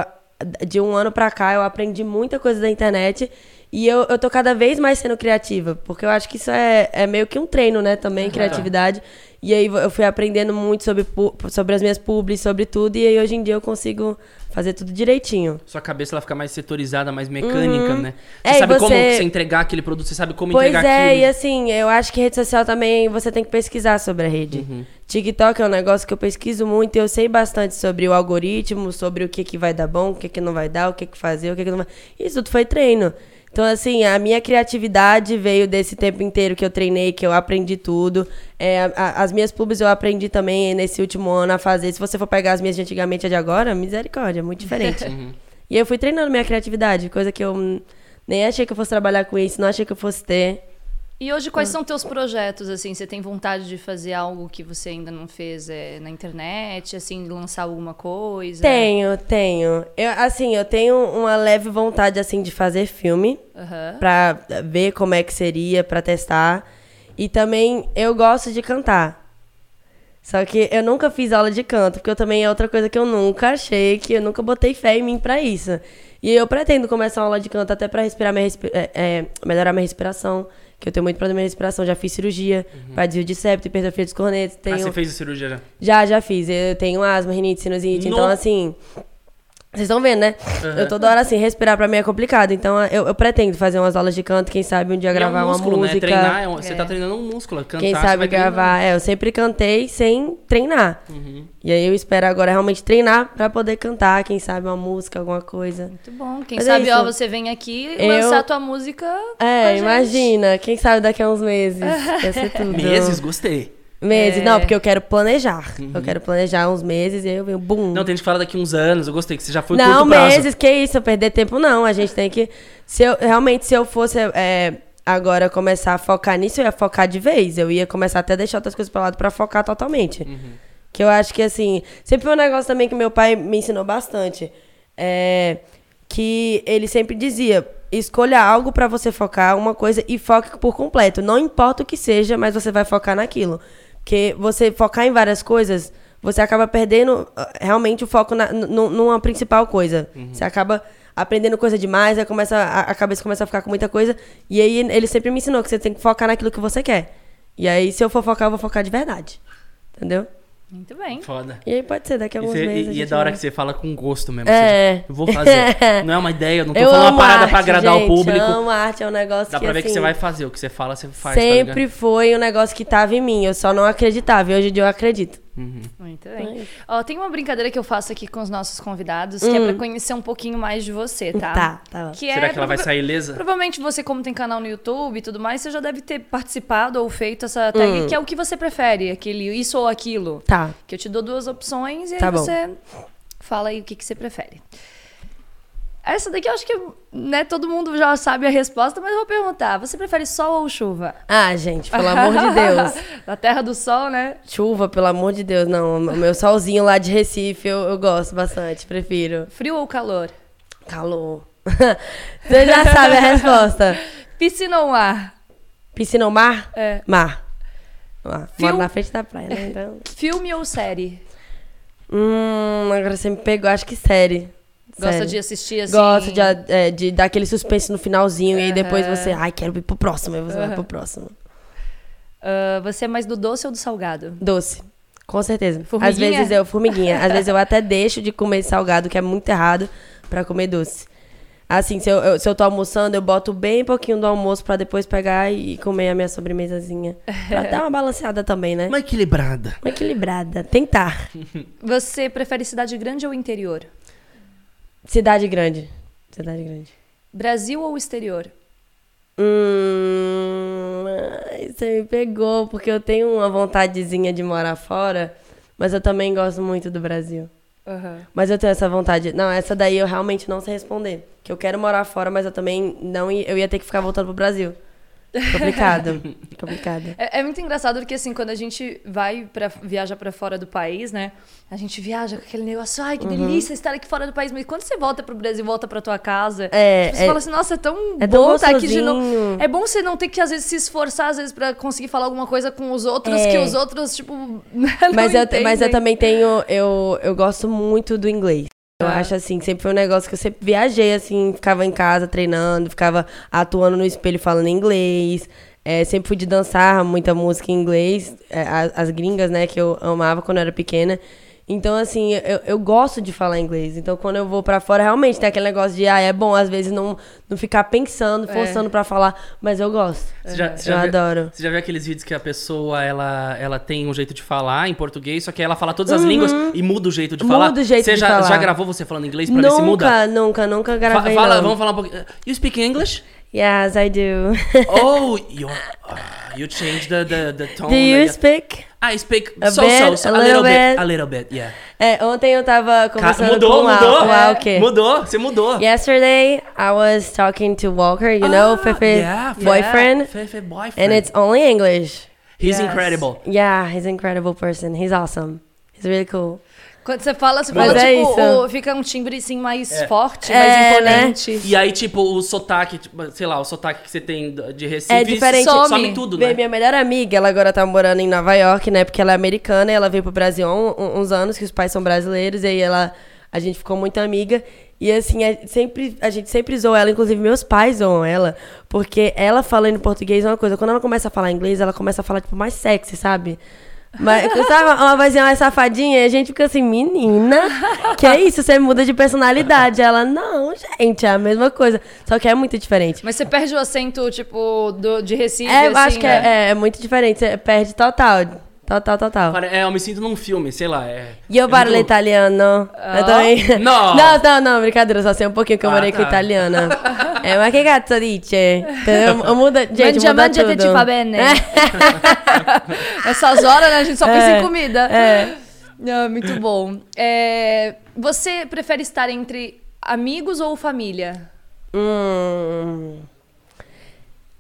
de um ano pra cá eu aprendi muita coisa da internet. E eu, eu tô cada vez mais sendo criativa, porque eu acho que isso é, é meio que um treino, né, também, criatividade. E aí eu fui aprendendo muito sobre, sobre as minhas publis, sobre tudo, e aí hoje em dia eu consigo fazer tudo direitinho. Sua cabeça ela fica mais setorizada, mais mecânica, né? Você É, sabe como você- você entregar aquele produto, você sabe como Pois entregar é, aquilo. e assim, eu acho que rede social também você tem que pesquisar sobre a rede. Uhum. TikTok é um negócio que eu pesquiso muito e eu sei bastante sobre o algoritmo, sobre o que, que vai dar bom, o que, que não vai dar, o que, que fazer, o que, que não vai. Isso tudo foi treino. Então, assim, a minha criatividade veio desse tempo inteiro que eu treinei, que eu aprendi tudo. É, a- as minhas pubs eu aprendi também nesse último ano a fazer. Se você for pegar as minhas de antigamente e a de agora, misericórdia, é muito diferente. Uhum. E eu fui treinando minha criatividade, coisa que eu nem achei que eu fosse trabalhar com isso, não achei que eu fosse ter. E hoje, quais Hum. são teus projetos, assim? Você tem vontade de fazer algo que você ainda não fez é, na internet, assim, lançar alguma coisa? Tenho, tenho. Eu, assim, eu tenho uma leve vontade, assim, de fazer filme. Aham. Pra ver como é que seria, pra testar. E também eu gosto de cantar. Só que eu nunca fiz aula de canto, porque eu também é outra coisa que eu nunca achei, que eu nunca botei fé em mim pra isso. E eu pretendo começar uma aula de canto até pra respirar minha respi- é, é, melhorar minha respiração, que eu tenho muito problema de respiração, já fiz cirurgia pra desvio de septo, hipertrofia dos cornetos, Ah, tenho você fez a cirurgia já. já, já fiz. Eu tenho asma, rinite, sinusite. Então, No- assim. Vocês estão vendo, né? Eu toda hora assim, respirar pra mim é complicado. Então, eu, eu pretendo fazer umas aulas de canto, quem sabe um dia gravar é um músculo, uma né? música. Treinar, é um- você É. tá treinando um músculo. Cantar, Quem você sabe gravar. É, eu sempre cantei sem treinar. Uhum. E aí eu espero agora realmente treinar pra poder cantar, quem sabe uma música, alguma coisa. Muito bom. Quem Mas é sabe, isso. ó, você vem aqui Eu- lançar tua música com a É, gente. imagina. Quem sabe daqui a uns meses. (laughs) Vai ser tudo. Meses, gostei. Meses, É. não, porque eu quero planejar. Eu quero planejar uns meses e aí eu venho, bum. Uhum. Não, tem gente que fala daqui uns anos, eu gostei, que você já foi Não, meses, que isso, eu perder tempo não. A gente tem que. Se eu, realmente, se eu fosse é, agora começar a focar nisso, eu ia focar de vez. Eu ia começar até a deixar outras coisas pra lado pra focar totalmente. Que eu acho que assim. Sempre foi um negócio também que meu pai me ensinou bastante. É, que ele sempre dizia: escolha algo pra você focar, uma coisa, e foque por completo. Não importa o que seja, mas você vai focar naquilo. Porque você focar em várias coisas, você acaba perdendo ah, realmente o foco na, nu- numa principal coisa. Você acaba aprendendo coisa demais, aí começa, a, a cabeça começa a ficar com muita coisa. E aí ele sempre me ensinou que você tem que focar naquilo que você quer. E aí, se eu for focar, eu vou focar de verdade. Entendeu? Muito bem. Foda. E aí pode ser daqui a E, alguns você- meses. e- e é da hora vai. que você fala com gosto mesmo. É. Tipo, eu vou fazer. (laughs) Não é uma ideia, eu não tô Eu falando uma parada arte, pra agradar gente, o público. amo arte, é um negócio Dá que pra ver que assim, você vai fazer. O que você fala, você faz. tá Sempre ligado? foi um negócio que tava em mim. Eu só não acreditava. E hoje em dia eu acredito. Muito bem. Ó, tem uma brincadeira que eu faço aqui com os nossos convidados, que é pra conhecer um pouquinho mais de você, tá? Hum. Tá, tá bom. Que Será é que ela vai sair ilesa? Provavelmente você, como tem canal no YouTube e tudo mais, você já deve ter participado ou feito essa tag, que é o que você prefere, aquele isso ou aquilo. Hum. Tá. Que eu te dou duas opções e Tá aí bom. você fala aí o que, que você prefere. Essa daqui eu acho que né, todo mundo já sabe a resposta, mas eu vou perguntar: você prefere sol ou chuva? Ah, gente, pelo amor de Deus. (laughs) Na terra do sol, né? Chuva, pelo amor de Deus. Não, o meu solzinho lá de Recife eu, eu gosto bastante. Prefiro. Frio ou calor? Calor. (laughs) Você já sabe a resposta. Piscina ou mar? Piscina ou mar? É. Mar. Moro na frente da praia, né? Então... (laughs) Filme ou série? Hum, agora você me pegou, acho que série. Gosta Série. de assistir assim? Gosto de, é, de dar aquele suspense no finalzinho e aí depois você, ai, quero ir pro próximo, aí você vai pro próximo. Ah, você é mais do doce ou do salgado? Doce. Com certeza. Às vezes eu, formiguinha. Às vezes eu até deixo de comer salgado, que é muito errado, pra comer doce. Assim, se eu, eu- se eu tô almoçando, eu boto bem pouquinho do almoço pra depois pegar e comer a minha sobremesazinha. (laughs) Pra dar uma balanceada também, né? Uma equilibrada. Uma equilibrada. Tentar. Você prefere cidade grande ou interior? Cidade grande. Cidade grande. Brasil ou exterior? Hum, você me pegou, porque eu tenho uma vontadezinha de morar fora, mas eu também gosto muito do Brasil. Mas eu tenho essa vontade. Não, essa daí eu realmente não sei responder. Que eu quero morar fora, mas eu também não ia, eu ia ter que ficar voltando pro Brasil. Complicado. (laughs) Complicado. É, é muito engraçado porque, assim, quando a gente vai para viaja pra fora do país, né? A gente viaja com aquele negócio, ai, que Uhum. delícia estar aqui fora do país. Mas quando você volta pro Brasil, volta pra tua casa, É, tipo, você é- fala assim, nossa, é tão é tão bom estar aqui de novo. É bom você não ter que, às vezes, se esforçar, às vezes, pra conseguir falar alguma coisa com os outros, É. que os outros, tipo, (laughs) Mas eu, mas eu também tenho. Eu, eu gosto muito do inglês. Eu Ah. acho assim, sempre foi um negócio que eu sempre viajei, assim, ficava em casa treinando, ficava atuando no espelho falando inglês. É, sempre fui de dançar muita música em inglês, é, a- as gringas, né, que eu amava quando eu era pequena. Então, assim, eu, eu gosto de falar inglês. Então, quando eu vou pra fora, realmente tem aquele negócio de, ah, é bom às vezes não, não ficar pensando, forçando pra falar, mas eu gosto. Você já, você Eu já viu- adoro. Você já viu aqueles vídeos que a pessoa, ela, ela tem um jeito de falar em português, só que ela fala todas as línguas e muda o jeito de Muda falar? o jeito você de já, falar. já gravou você falando inglês pra ver se muda? Nunca, nunca, nunca Fa- gravei, fala, não. vamos falar um pouquinho. You speak English? Yes, I do. Oh, (laughs) you, uh, you changed the, the, the tone. do you like- speak? I speak A so, bit, so, so, a a little little bit, bit? a little bit, yeah. É, ontem eu tava Ca- conversando mudou, com mudou. o Alke. Mudou, você mudou. Yesterday, I was talking to Walker, you know, Ah, Fefe yeah, boyfriend, Fefe boyfriend. and it's only English. He's Yes. incredible. Yeah, he's an incredible person. He's awesome. He's really cool. Quando você fala, você Mas fala, é tipo, isso. o- fica um timbre, assim, mais É. forte, É, mais né? imponente. E aí, tipo, o sotaque, tipo, sei lá, o sotaque que você tem de Recife... É diferente. Some, Some. tudo, Bem, né? Minha melhor amiga, ela agora tá morando em Nova York, né? Porque ela é americana e ela veio pro Brasil há um- um- uns anos, que os pais são brasileiros, e aí ela, a gente ficou muito amiga. E assim, a, sempre, a gente sempre zoa ela, inclusive meus pais zoam ela, porque ela falando português é uma coisa, quando ela começa a falar inglês, ela começa a falar, tipo, mais sexy, sabe? Mas, sabe, uma vozinha mais safadinha, e a gente fica assim, menina, que é isso? Você muda de personalidade. Ela, não, gente, é a mesma coisa. Só que é muito diferente. Mas você perde o acento, tipo, do, de Recife, É, eu assim, acho que né? é, é muito diferente. Você perde total. Total, total. Pare- É, eu me sinto num filme, sei lá. É, Io é parlo muito- italiano. Eu também. (laughs) No. (laughs) não, não, não, brincadeira, só sei um pouquinho que eu Ah, morei com tá. italiana. (laughs) É, mas que cazzo dice? Eu muda, gente, Mangia, muda mangia tudo. che ti fa bene. Essas horas, né? A gente só pensa em comida. É. Não, muito bom. É, você prefere estar entre amigos ou família? Hum.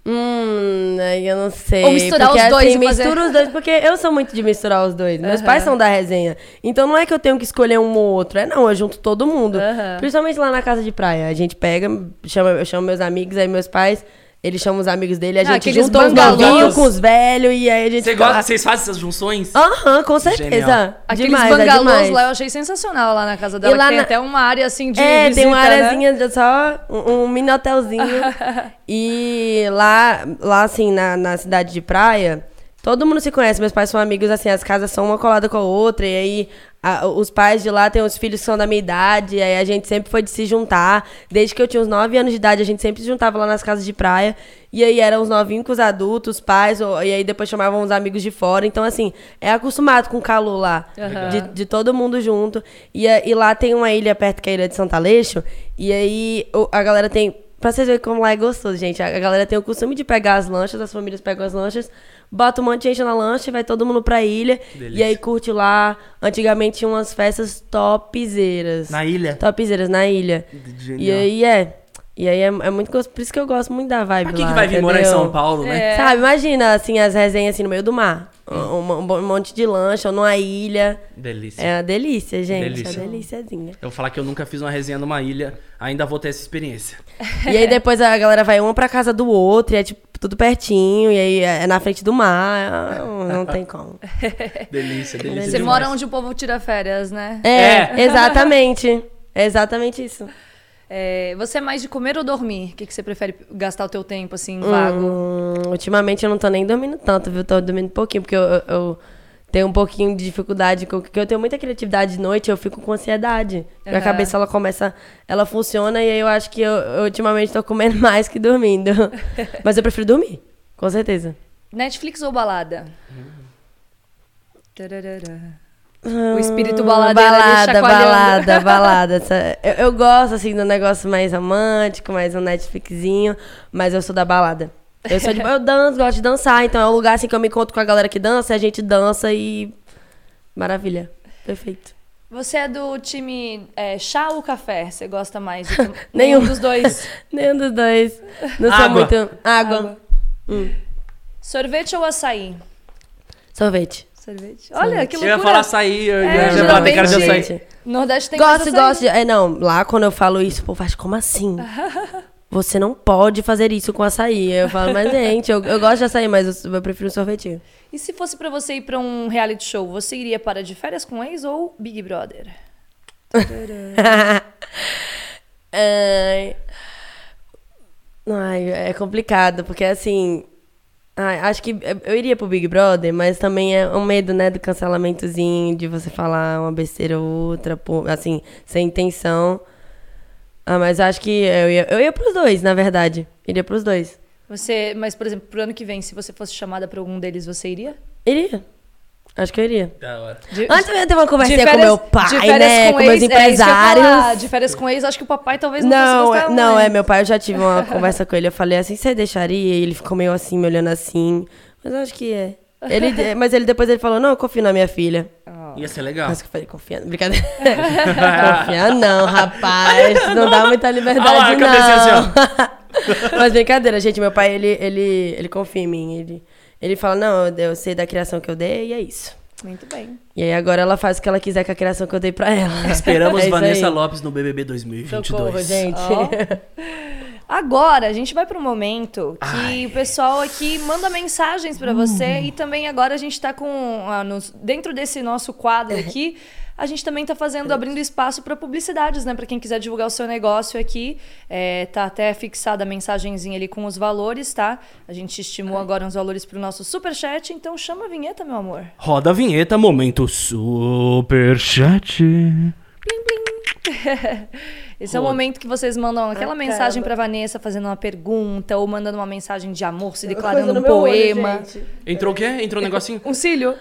Hum, aí eu não sei. Ou misturar porque, os dois assim, fazer- mistura os dois, porque eu sou muito de misturar os dois. Meus pais são da resenha. Então não é que eu tenho que escolher um ou outro. É não, eu junto todo mundo. Aham. Principalmente lá na casa de praia. A gente pega, chama, eu chamo meus amigos, aí meus pais, eles chamam os amigos dele, a Ah, gente junta os novinhos com os velhos e aí a gente Você fica gosta, lá. vocês fazem essas junções? Aham, com certeza. Genial. Aqueles demais, é bangalôs demais. lá eu achei sensacional lá na casa dela. lá que tem na- até uma área assim de É, visita, tem uma né? areazinha de só, um, um mini hotelzinho. (laughs) e lá, lá assim, na, na cidade de praia, todo mundo se conhece. Meus pais são amigos, assim, as casas são uma colada com a outra. E aí, a- os pais de lá têm os filhos que são da minha idade. E aí, a gente sempre foi de se juntar. Desde que eu tinha uns 9 anos de idade, a gente sempre se juntava lá nas casas de praia. E aí, eram os novinhos com os adultos, os pais. ou- E aí, depois chamavam os amigos de fora. Então, assim, é acostumado com o calor lá. De, de todo mundo junto. E, a- e lá tem uma ilha perto que é a ilha de Santa Aleixo. E aí a galera tem. Pra vocês verem como lá é gostoso, gente. A galera tem o costume de pegar as lanchas, as famílias pegam as lanchas, bota um monte de gente na lancha, vai todo mundo pra ilha. E aí curte lá. Antigamente tinha umas festas topzeiras. Na ilha? Topzeiras na ilha. Genial. E aí é. E aí é, é muito gostoso. Por isso que eu gosto muito da vibe Pra que, lá, que vai vir morar em entendeu? São Paulo, né? É. Sabe, imagina, assim, as resenhas assim no meio do mar. Um, um- um monte de lancha, ou numa ilha. Delícia. É uma delícia, gente. Delícia. É uma deliciazinha. Eu vou falar que eu nunca fiz uma resenha numa ilha, ainda vou ter essa experiência. E aí depois a galera vai uma pra casa do outro, e é tipo tudo pertinho, e aí é na frente do mar. Não, não tem como. (laughs) Delícia, delícia. Você demais. mora onde o povo tira férias, né? É, exatamente. É exatamente isso. É, você é mais de comer ou dormir? O que, que você prefere gastar o teu tempo, assim, vago? Hum, ultimamente eu não tô nem dormindo tanto, viu? Tô dormindo pouquinho, porque eu, eu- eu tenho um pouquinho de dificuldade, com- porque eu tenho muita criatividade de noite, eu fico com ansiedade. Minha Aham. cabeça, ela começa, ela funciona, e aí eu acho que eu, eu ultimamente tô comendo (laughs) mais que dormindo. (laughs) Mas eu prefiro dormir, com certeza. Netflix ou balada? Hum. Tararara. O espírito baladeiro ali balada, chacoalhando. balada, (laughs) balada. Essa- Eu, eu gosto, assim, do negócio mais romântico, mais um Netflixzinho, mas eu sou da balada. Eu sou de... (laughs) Eu danço, gosto de dançar, então é um lugar, assim, que eu me encontro com a galera que dança, a gente dança e... Maravilha. Perfeito. Você é do time é, chá ou café? Você gosta mais? tom- (laughs) Nenhum. dos dois. Nenhum dos dois. Não sou Água. muito... Água. Água. Sorvete ou açaí? Sorvete. Sorvete. Olha, que Eu loucura. ia falar açaí, eu É, ia já falar, tem cara de açaí. Nordeste tem Gosto, açaí. gosto de... É, não, lá quando eu falo isso, o povo faz, como assim? (laughs) Você não pode fazer isso com açaí. Eu falo, mas gente, eu, eu gosto de açaí, mas eu, eu prefiro um sorvetinho. E se fosse pra você ir pra um reality show, você iria para de férias com ex ou Big Brother? (laughs) Ai. Ai, é complicado, porque assim. Ai, acho que eu iria pro Big Brother, mas também é um medo, né, do cancelamentozinho, de você falar uma besteira ou outra, assim, sem intenção. Ah, mas acho que eu ia, eu ia pros dois, na verdade. Iria pros dois. Você, mas por exemplo, pro ano que vem, se você fosse chamada pra algum deles, você iria? Iria. Acho que eu iria. Da hora. De- Antes eu ia ter uma de conversinha com meu pai, né? Com, meus ex, é empresários. falar. de férias com ex, acho que o papai talvez não, Não, fosse é- gostar não, muito. é, meu pai, eu já tive uma conversa com ele, eu falei assim, você deixaria? E ele ficou meio assim, me olhando assim, mas eu acho que é. Ele, (laughs) mas ele depois ele falou, não, eu confio na minha filha. Ia ser legal. Mas que eu falei, confia, brincadeira. (laughs) confia não, rapaz, não dá muita liberdade Olha lá, assim, não. (laughs) mas brincadeira, gente, meu pai, ele, ele, ele confia em mim, ele, ele fala, não, eu, sei da criação que eu dei e é isso. Muito bem. E aí agora ela faz o que ela quiser com a criação que eu dei pra ela. Esperamos (laughs) É Vanessa aí. Lopes no BBB 2022. Socorro, gente. (laughs) Agora, a gente vai pro momento que o pessoal aqui manda mensagens pra você e também agora a gente tá com ah, nos- dentro desse nosso quadro aqui, a gente também tá fazendo abrindo espaço para publicidades, né, Pra quem quiser divulgar o seu negócio aqui, é, tá até fixada a mensagenzinha ali com os valores, tá? A gente estimou agora uns valores pro nosso super chat, então chama a vinheta, meu amor. Roda a vinheta, momento superchat. (laughs) Esse é o momento que vocês mandam aquela Ah, mensagem caramba. pra Vanessa fazendo uma pergunta ou mandando uma mensagem de amor, se declarando um olho, poema. gente. Entrou o quê? Entrou um negocinho? Um cílio.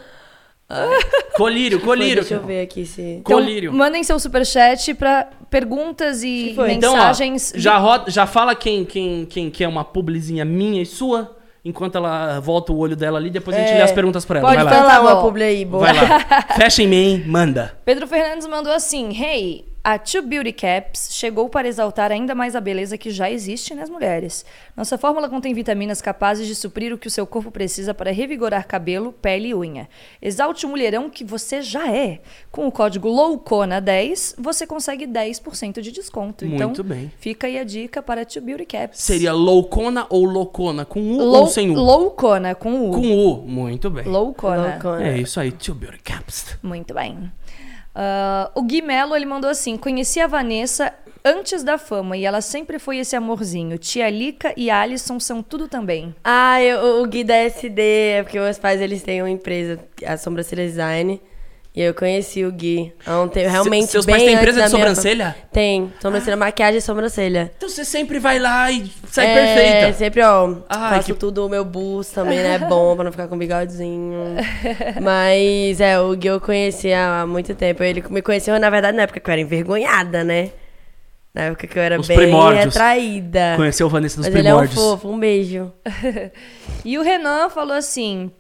Colírio, colírio. Deixa eu ver aqui se... Então, Colírio. mandem seu superchat pra perguntas e foi? Então, ó, mensagens. já, roda, já fala quem, quem, quem quer uma publizinha minha e sua, enquanto ela volta o olho dela ali, depois a gente É, lê as perguntas pra ela. pode Vai lá. falar. Fala Tá uma bom. publi aí, boa. Vai lá. (laughs) Fecha em mim, manda. Pedro Fernandes mandou assim: Hey, a Two Beauty Caps chegou para exaltar ainda mais a beleza que já existe nas mulheres. Nossa fórmula contém vitaminas capazes de suprir o que o seu corpo precisa para revigorar cabelo, pele e unha. Exalte o mulherão que você já é. Com o código LOUCONA10, você consegue 10% de desconto. Muito então, bem. fica aí a dica para a Two Beauty Caps. Seria loucona ou loucona? Com U Lou, ou sem U? Loucona, com U. Com U. Muito bem. Loucona. Loucona. É isso aí, Tio Beauty Caps. Muito bem. Ah, o Gui Mello, ele mandou assim: conheci a Vanessa antes da fama e ela sempre foi esse amorzinho. Tia Lica e Alisson são tudo também. Ah, eu, o Gui da SD, é porque meus pais eles têm uma empresa, a Sobrancelha Design. E eu conheci o Gui há um tempo, realmente seus bem pais têm empresa de da minha sobrancelha? fama. Tem, sobrancelha, maquiagem e sobrancelha. Então você sempre vai lá e sai é, perfeita. sempre, ó, Ai, faço que- tudo, o meu busto também, né, é bom pra não ficar com bigodinho. (laughs) Mas, é, o Gui eu conheci há muito tempo. Ele me conheceu, na verdade, na época que eu era envergonhada, né? Na época que eu era Os bem primórdios. retraída. Conheceu o Vanessa dos Mas ele é um primórdios. fofo, um beijo. (laughs) E o Renan falou assim: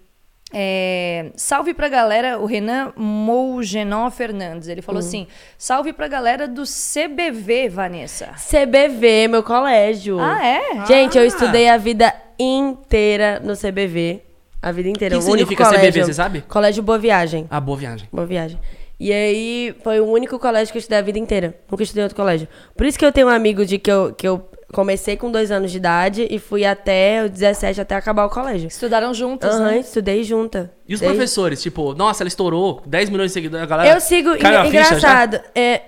é, salve pra galera, o Renan Mougenon Fernandes. Ele falou assim: salve pra galera do CBV, Vanessa. CBV, meu colégio. Ah, é? Gente, eu Ah. estudei a vida inteira no CBV. A vida inteira. O que o único significa colégio, CBV, você sabe? Colégio Boa Viagem. Ah, boa viagem. Boa Viagem. E aí, foi o único colégio que eu estudei a vida inteira. Nunca estudei em outro colégio. Por isso que eu tenho um amigo de que eu, que eu comecei com dois anos de idade e fui até os 17, até acabar o colégio. Estudaram juntas, Aham, né? estudei junta. E os Desde- professores? Tipo, nossa, ela estourou 10 milhões de seguidores. A galera Eu sigo, caiu a ficha já? engraçado, é,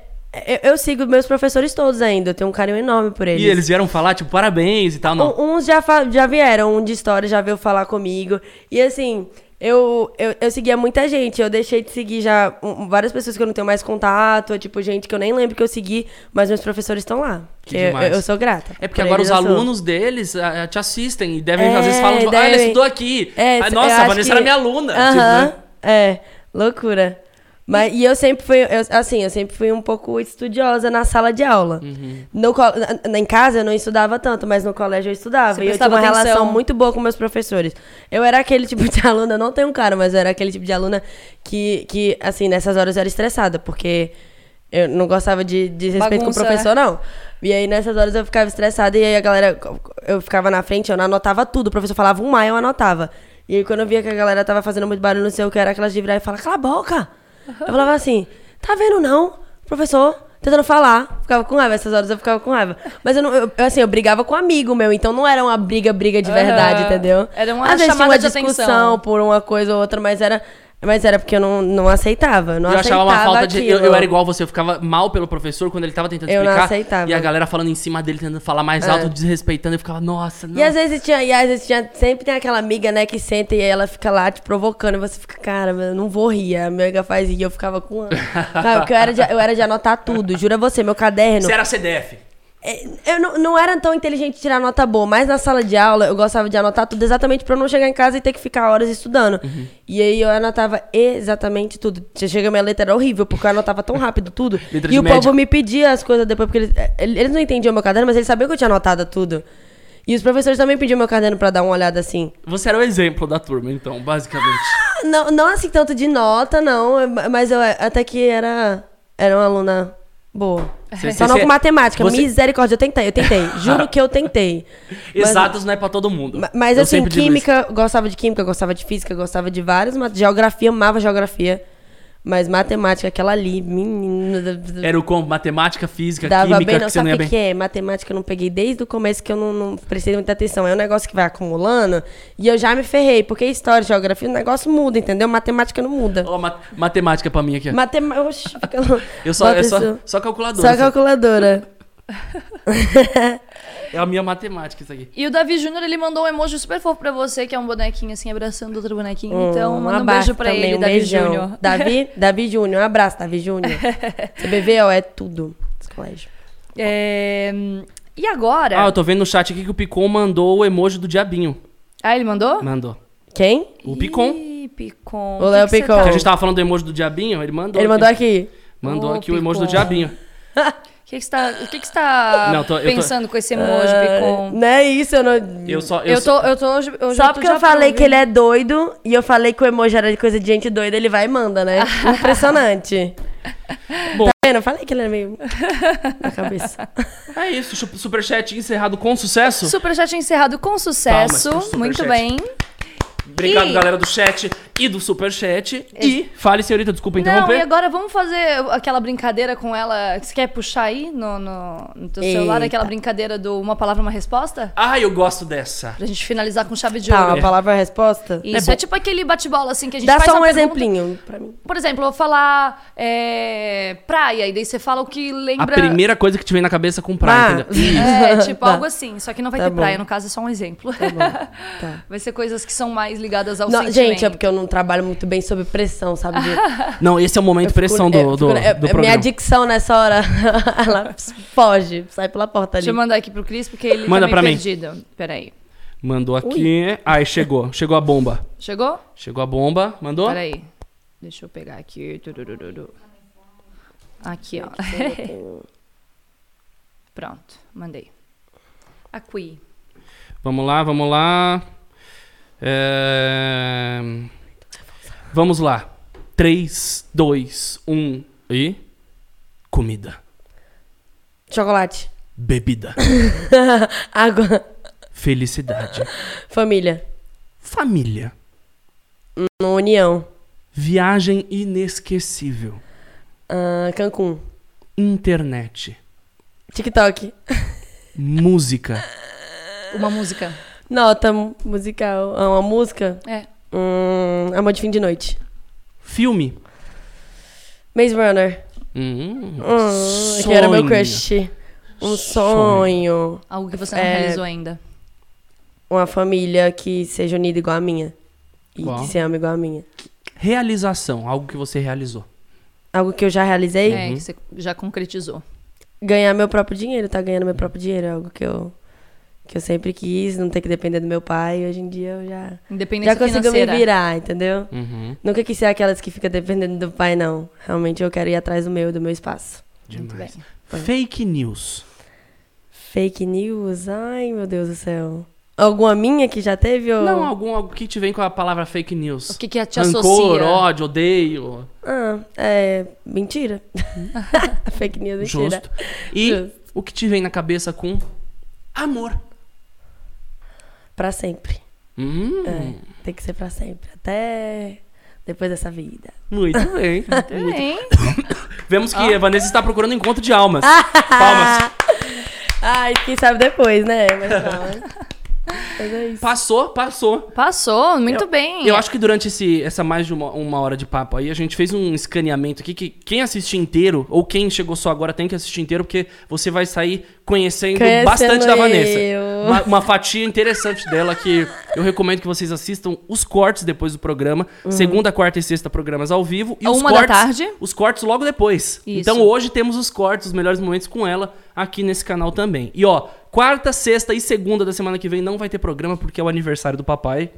eu, eu sigo meus professores todos ainda. Eu tenho um carinho enorme por eles. E eles vieram falar, tipo, parabéns e tal, não. Um- Uns já, fa- já vieram, um de história já veio falar comigo. E assim, eu, eu, eu seguia muita gente. Eu deixei de seguir já um- várias pessoas que eu não tenho mais contato. Tipo, gente que eu nem lembro que eu segui, mas meus professores estão lá. Que eu, demais. eu, sou grata. É porque Por agora os eu sou. alunos deles ah, te assistem e devem, É, às vezes, falam, tipo, ah, ela devem. estudou aqui. É, Ah, nossa, a Vanessa que- era minha aluna. Aham, tipo, né? É, loucura. Mas, e eu sempre fui, eu- assim, eu sempre fui um pouco estudiosa na sala de aula. Uhum. No, na, em casa eu não estudava tanto, mas no colégio eu estudava. Você e eu tinha uma atenção. relação muito boa com meus professores. Eu era aquele tipo de (laughs) aluna, não tenho um cara, mas eu era aquele tipo de aluna que, que assim, nessas horas eu era estressada, porque eu não gostava de, de respeito Bagunça, com o professor, não. E aí nessas horas eu ficava estressada e aí a galera, eu ficava na frente, eu não anotava tudo. O professor falava um mais, eu anotava. E aí quando eu via que a galera tava fazendo muito barulho, não sei o que, era aquelas de virar e falar, cala a boca! Eu falava assim, tá vendo não, professor? Tentando falar, ficava com raiva, essas horas eu ficava com raiva. Mas eu não, eu, assim, eu brigava com um amigo meu, então não era uma briga, briga de verdade, Aham. entendeu? Era uma Às vezes tinha uma discussão atenção. por uma coisa ou outra, mas era, mas era porque eu não, não aceitava. Não Eu achava uma aceitava falta de. Eu, eu era igual você, eu ficava mal pelo professor quando ele tava tentando Eu não explicar. aceitava. E a galera falando em cima dele, tentando falar mais alto, desrespeitando. Eu ficava, nossa, não. E às vezes tinha, e às vezes tinha, sempre tem aquela amiga, né, que senta e ela fica lá te provocando, e você fica, cara, eu não vou rir. A minha amiga faz rir, eu ficava com. (laughs) Cara, porque eu era, de, eu era de anotar tudo, jura você, meu caderno. Você era CDF. É, Eu não, não era tão inteligente tirar nota boa, mas na sala de aula eu gostava de anotar tudo exatamente pra eu não chegar em casa e ter que ficar horas estudando. Uhum. E aí eu anotava exatamente tudo. Chega, minha letra era horrível, porque eu anotava tão rápido tudo. (laughs) E o médico. povo me pedia as coisas depois, porque eles, eh, eles não entendiam meu caderno, mas eles sabiam que eu tinha anotado tudo. E os professores também pediam meu caderno pra dar uma olhada assim. Você era o exemplo da turma, então, basicamente. Ah, Não, não assim tanto de nota, não, mas eu até que era, era uma aluna boa. Só você- não com matemática. você- Misericórdia, eu tentei, eu tentei. (laughs) Juro que eu tentei. Mas- Exatas não é pra todo mundo. Ma- Mas Eu assim, química, gostava de química, gostava de física, gostava de várias, mas geografia, amava geografia. Mas matemática, aquela ali, menina. Era o como? Matemática, física, Dava química, bem, não. que Sabe o que, que é? Matemática eu não peguei desde o começo que eu não, não prestei muita atenção. É um negócio que vai acumulando e eu já me ferrei. Porque história, geografia, o negócio muda, entendeu? Matemática não muda. Ó, mat- matemática pra mim aqui. ó. Matemática. Eu só, é só, só calculadora. Só calculadora. É a minha matemática isso aqui. E o Davi Júnior, ele mandou um emoji super fofo pra você, que é um bonequinho assim, abraçando outro bonequinho. então, Hum, manda um abraço beijo pra também, ele, um Davi. Júnior. Davi, Davi Júnior. Um abraço, Davi Júnior. (laughs) CBV, ó, é tudo. Esse colégio. É, E agora? Ah, eu tô vendo no chat aqui que o Picon mandou o emoji do diabinho. Ah, ele mandou? Mandou. Quem? O Picon. Ih, Picon. O Léo Picon. Que a gente tava falando do emoji do diabinho, ele mandou. Ele mandou aqui. Mandou Ô, aqui o emoji do Picon. diabinho. (laughs) O que que você tá, o que que você tá Não, tô- eu tô- pensando com esse emoji, Picon? Não é isso, eu não. Eu só. Eu, Eu tô, eu tô hoje. hoje Só tô porque eu falei que ele é doido e eu falei que o emoji era de coisa de gente doida, ele vai e manda, né? Impressionante. (laughs) Bom. Tá vendo? Eu falei que ele é meio. (laughs) na cabeça. É isso, superchat encerrado com sucesso. Superchat encerrado com sucesso. Muito bem. Obrigado, E- galera do chat e do superchat. E fale, senhorita, desculpa Não, interromper. e agora vamos fazer aquela brincadeira com ela. Você quer puxar aí no, no, no teu celular Eita. aquela brincadeira do uma palavra, uma resposta? Ah, eu gosto dessa. Pra gente finalizar com chave de Tá, ouro. uma palavra é a resposta? Isso, bom. é, tipo aquele bate-bola assim que a gente Dá faz só um uma pergunta- exemplinho pra mim. Por exemplo, eu vou falar é, praia, e daí você fala o que A lembra. primeira coisa que te vem na cabeça com praia, Ah. entendeu? (laughs) É, tipo Tá. algo assim. Só que não vai Tá ter bom. praia, no caso é só um exemplo. Tá bom. (laughs) Tá. Vai ser coisas que são mais ligadas ao Não, sentimento. gente, é porque eu não trabalho muito bem sob pressão, sabe? De- (laughs) Não, esse é o momento eu fico- pressão do, é, do, fico- é- do é programa. Minha dicção nessa hora, (laughs) ela foge, sai pela porta ali. Deixa eu mandar aqui pro Cris, porque ele Manda tá meio mim. perdido. Peraí. Mandou aqui. Ai, chegou. Chegou a bomba. Chegou? Chegou a bomba. Mandou? Peraí. Deixa eu pegar aqui. Aqui, ó. (laughs) Pronto, mandei. Aqui. Vamos lá, vamos lá. É... Vamos lá. 3, 2, 1 e. Comida. Chocolate. Bebida. (laughs) Água. Felicidade. Família. Família. União. Viagem inesquecível. Ah, Cancún. Internet. TikTok. Música. Uma música. Nota mu- musical. Ah, uma música. É. Hum, Amor de fim de noite. Filme. Maze Runner. Hum, Hum, que era meu crush. Um Sonho. sonho. Algo que você não É. realizou ainda. Uma família que seja unida igual a minha. E Qual? que se ama igual a minha. Realização. Algo que você realizou. Algo que eu já realizei. É, que você já concretizou. Ganhar meu próprio dinheiro, tá ganhando meu próprio dinheiro. É algo que eu, que eu sempre quis, não ter que depender do meu pai. Hoje em dia eu já, já consigo financeira. me virar, entendeu? Uhum. Nunca quis ser aquelas que fica dependendo do pai, não. Realmente eu quero ir atrás do meu, do meu espaço. Demais. Fake news. Fake news? Ai, meu Deus do céu. Alguma minha que já teve? Ou... Não, algum algo que te vem com a palavra fake news. O que, que te Rancor, associa? ódio, odeio. Ah, é. Mentira. (laughs) Fake news, mentira. Justo. E Justo. o que te vem na cabeça com amor. Pra sempre. Hum, É, tem que ser pra sempre. Até depois dessa vida. Muito (laughs) bem. Muito bem. (coughs) Vemos que a Vanessa está procurando encontro de almas. (laughs) Palmas. Ai, quem sabe depois, né? Mas não. (laughs) Mas é isso. Passou, passou. Passou, muito bem. Eu acho que durante esse, essa mais de uma, uma hora de papo aí, a gente fez um escaneamento aqui que quem assistir inteiro, ou quem chegou só agora, tem que assistir inteiro, porque você vai sair conhecendo, Conhecendo bastante da Vanessa. eu. Uma, uma fatia interessante dela que eu recomendo que vocês assistam os cortes depois do programa. Segunda, quarta e sexta programas ao vivo. E A os Uhum. uma da cortes, tarde. Os cortes logo depois. Isso. Então hoje temos os cortes, os melhores momentos com ela aqui nesse canal também. E ó, quarta, sexta e segunda da semana que vem não vai ter programa porque é o aniversário do papai.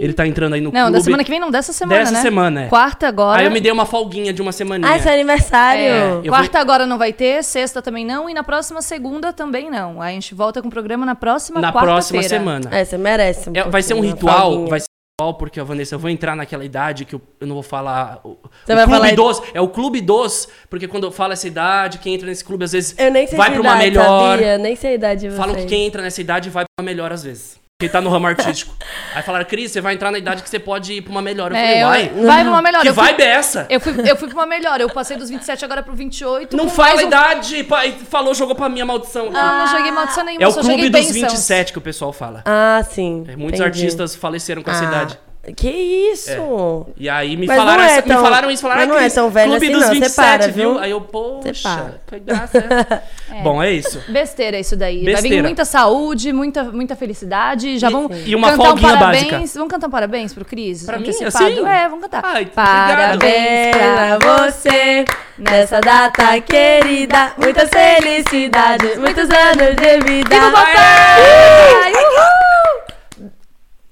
Ele tá entrando aí no Não, clube. da semana que vem não, dessa semana, Dessa né? semana, é. Quarta agora. Aí eu me dei uma folguinha de uma semaninha. Ah, é seu aniversário. É. Quarta agora não vai ter, sexta também não, e na próxima segunda também não. Aí a gente volta com o programa na próxima Na quarta-feira. próxima semana. É, você merece. Um É, vai ser um ritual, vai ser porque, Vanessa, eu vou entrar naquela idade que eu, eu não vou falar. O, Você o vai clube falar- dos. É o clube dos, porque quando eu falo essa idade, quem entra nesse clube às vezes vai pra uma idade, melhor. Sabia? Nem sei a idade de vocês. Falam que quem entra nessa idade vai pra uma melhor às vezes. Quem tá no ramo artístico. Aí falaram, Cris, você vai entrar na idade que você pode ir pra uma melhor. Eu É, falei, vai. vai pra uma melhor. Que eu, fui, vibe é essa? eu, fui, eu fui pra uma melhor. Eu passei dos 27 agora pro 28. Não fala a um- idade, pai. Falou, jogou pra mim a maldição. Não, não joguei maldição nenhuma, é o só clube dos bênçãos. 27 que o pessoal fala. Ah, sim. É, Muitos entendi. artistas faleceram com essa Ah, idade. Que isso? E aí me Mas falaram, é essa- me tão- falaram isso, falaram mas não "Ah, é tão velho Clube assim, dos não, você 27, para, viu? viu? Aí eu, poxa, que graça. (laughs) é. Bom, é isso. Besteira isso daí. Vai vir Besteira. muita saúde, muita, muita felicidade. Já E- vamos e uma cantar um folguinha parabéns. básica. Vamos cantar um parabéns pro Cris? Pra mim, antecipado? assim? É, vamos cantar. Ai, parabéns pra você nessa data querida. Muita felicidade, muitos anos de vida. Viva o papai! Uhul!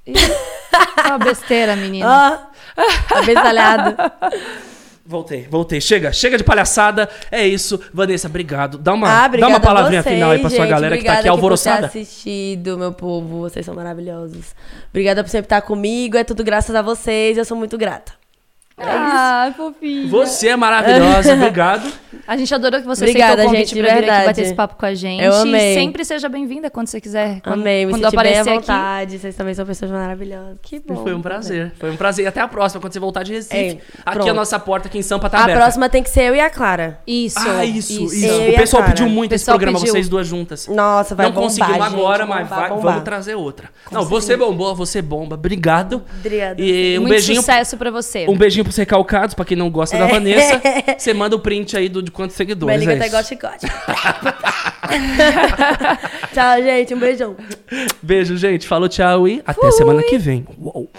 (laughs) Só besteira, menina. Abesalhado. Voltei, voltei. Chega, chega de palhaçada. É isso. Vanessa, obrigado. Dá uma, Ah, dá obrigada uma palavrinha a vocês, final aí pra sua gente. galera que tá aqui Obrigada alvoroçada. por ter assistido, meu povo. Vocês são maravilhosos. Obrigada por sempre estar comigo. É tudo graças a vocês. Eu sou muito grata. Ah, fofinho. Você é maravilhosa, (laughs) obrigado. A gente adorou que você Obrigada, aceitou o convite gente, pra vir aqui bater esse papo com a gente. Eu amei. Sempre seja bem-vinda quando você quiser. Quando, Amei, me quando senti bem à aparecer aqui. vontade. Vocês também são pessoas maravilhosas. Que bom. Foi um prazer. Foi um prazer. E até a próxima, quando você voltar de Recife. Ei, aqui pronto. a nossa porta aqui em Sampa tá A aberta. próxima tem que ser eu e a Clara. Isso. Ah, isso, isso. Eu O e a pessoal pediu muito esse programa, pediu. vocês duas juntas. Nossa, vai Não bombar, conseguimos gente, agora, mas bombar, vai- bombar. vamos trazer outra. Não, você bombou, você bomba. Obrigado. Obrigada. E um Muito beijinho. sucesso pra você. Um beijinho pros recalcados, pra quem não gosta da Vanessa. (laughs) Você manda o print aí do, de quantos seguidores. Mas liga é até isso. gote-gote. (laughs) Tchau, gente. Um beijão. Beijo, gente. Falou, tchau e até semana que vem. Uou.